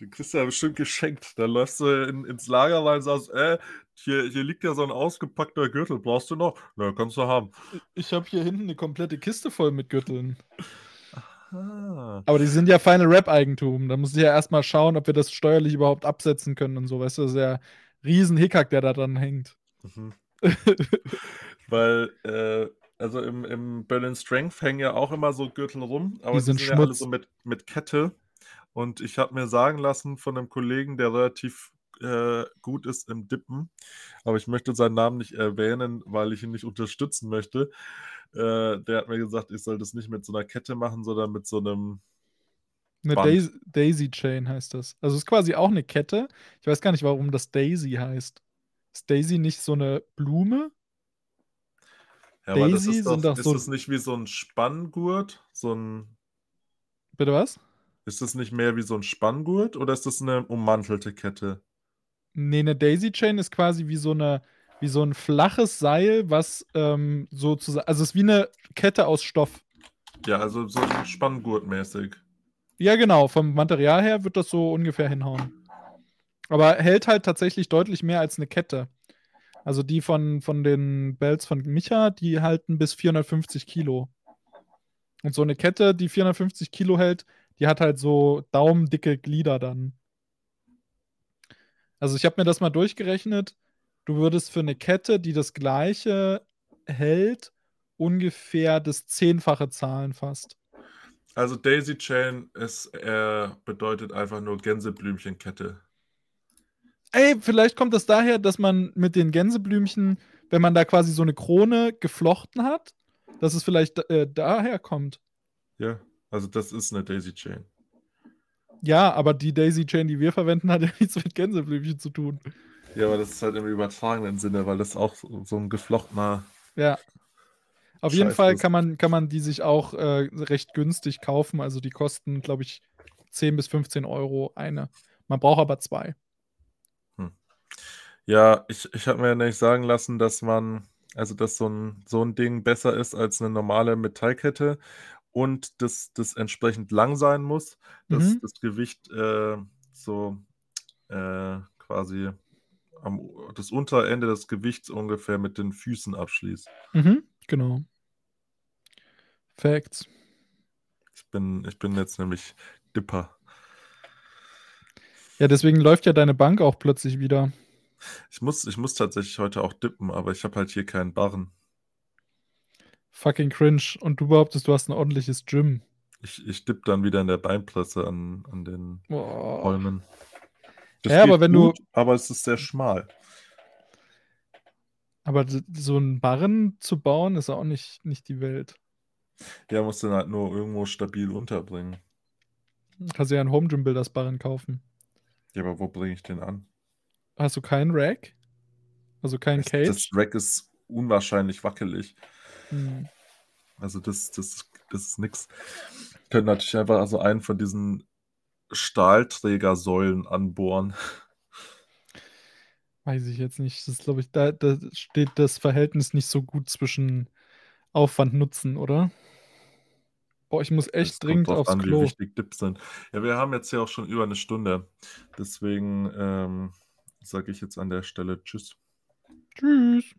Den kriegst du ja bestimmt geschenkt. Dann läufst du in, ins Lager rein und sagst, äh, hier, hier liegt ja so ein ausgepackter Gürtel. Brauchst du noch? Na, kannst du haben. Ich habe hier hinten eine komplette Kiste voll mit Gürteln. Aha. Aber die sind ja Final Rap-Eigentum. Da muss ich ja erstmal schauen, ob wir das steuerlich überhaupt absetzen können und so. Weißt du, das ist ja ein riesen Hickhack, der da dran hängt. Mhm. Weil, äh, also im, im Berlin Strength hängen ja auch immer so Gürtel rum, aber die sind, die sind ja alle so mit, mit Kette. Und ich habe mir sagen lassen von einem Kollegen, der relativ äh, gut ist im Dippen, aber ich möchte seinen Namen nicht erwähnen, weil ich ihn nicht unterstützen möchte. Äh, der hat mir gesagt, ich soll das nicht mit so einer Kette machen, sondern mit so einem. Eine Daisy, Daisy Chain heißt das. Also es ist quasi auch eine Kette. Ich weiß gar nicht, warum das Daisy heißt. Ist Daisy nicht so eine Blume? Ja, Daisy aber das ist, doch, sind doch ist so das nicht wie so ein Spanngurt? So ein. Bitte was? Ist das nicht mehr wie so ein Spanngurt oder ist das eine ummantelte Kette? Nee, eine Daisy Chain ist quasi wie so eine wie so ein flaches Seil, was ähm, sozusagen, also es ist wie eine Kette aus Stoff. Ja, also so Spanngurt-mäßig. Ja, genau. Vom Material her wird das so ungefähr hinhauen. Aber hält halt tatsächlich deutlich mehr als eine Kette. Also die von, von den Belts von Micha, die halten bis 450 Kilo. Und so eine Kette, die 450 Kilo hält, die hat halt so daumendicke Glieder dann. Also ich habe mir das mal durchgerechnet. Du würdest für eine Kette, die das gleiche hält, ungefähr das Zehnfache zahlen fast. Also Daisy Chain ist, äh, bedeutet einfach nur Gänseblümchenkette. Ey, vielleicht kommt das daher, dass man mit den Gänseblümchen, wenn man da quasi so eine Krone geflochten hat, dass es vielleicht äh, daher kommt. Ja, also das ist eine Daisy Chain. Ja, aber die Daisy Chain, die wir verwenden, hat ja [laughs] nichts mit Gänseblümchen zu tun. Ja, aber das ist halt im übertragenen Sinne, weil das auch so so 'n geflochtener Ja. Auf jeden Scheiß Fall ist. kann man kann man die sich auch, äh, recht günstig kaufen. Also, die kosten, glaube ich, 10 bis 15 € eine. Man braucht aber 2. Hm. Ja, ich ich habe mir nämlich sagen lassen, dass man also, dass so 'n so 'n Ding besser ist als 'ne normale Metallkette und dass das entsprechend lang sein muss, dass Mhm. das Gewicht, äh, so, äh, quasi am das Unterende des Gewichts ungefähr mit den Füßen abschließt. Mhm, genau. Facts. Ich bin ich bin jetzt nämlich Dipper. Ja, deswegen läuft ja deine Bank auch plötzlich wieder. Ich muss ich muss tatsächlich heute auch dippen, aber ich habe halt hier keinen Barren. Fucking cringe. Und du behauptest, du hast 'n ordentliches Gym. Ich ich dippe dann wieder in der Beinpresse an an den Boah. Räumen. Das Ja, aber wenn du gut, aber es ist sehr schmal. Aber so 'n Barren zu bauen, ist auch nicht nicht die Welt. Ja, musst du dann halt nur irgendwo stabil unterbringen. Kannst dir ja 'n Home Gym Builders Barren kaufen. Ja, aber wo bringe ich den an? Hast du kein Rack? Also, kein Das das Cage? Rack ist unwahrscheinlich wackelig. Mhm. Also, das das das ist nix. Können natürlich einfach so einen von diesen Stahlträgersäulen anbohren. Weiß ich jetzt nicht. Das glaube ich da da steht das Verhältnis nicht so gut zwischen Aufwand, Nutzen, oder? Boah, ich muss echt kommt dringend drauf aufs an, wie Klo. wichtig Dips sind. Ja, wir haben jetzt hier auch schon über 'ne Stunde. Deswegen, ähm, sage ich jetzt an der Stelle Tschüss. Tschüss.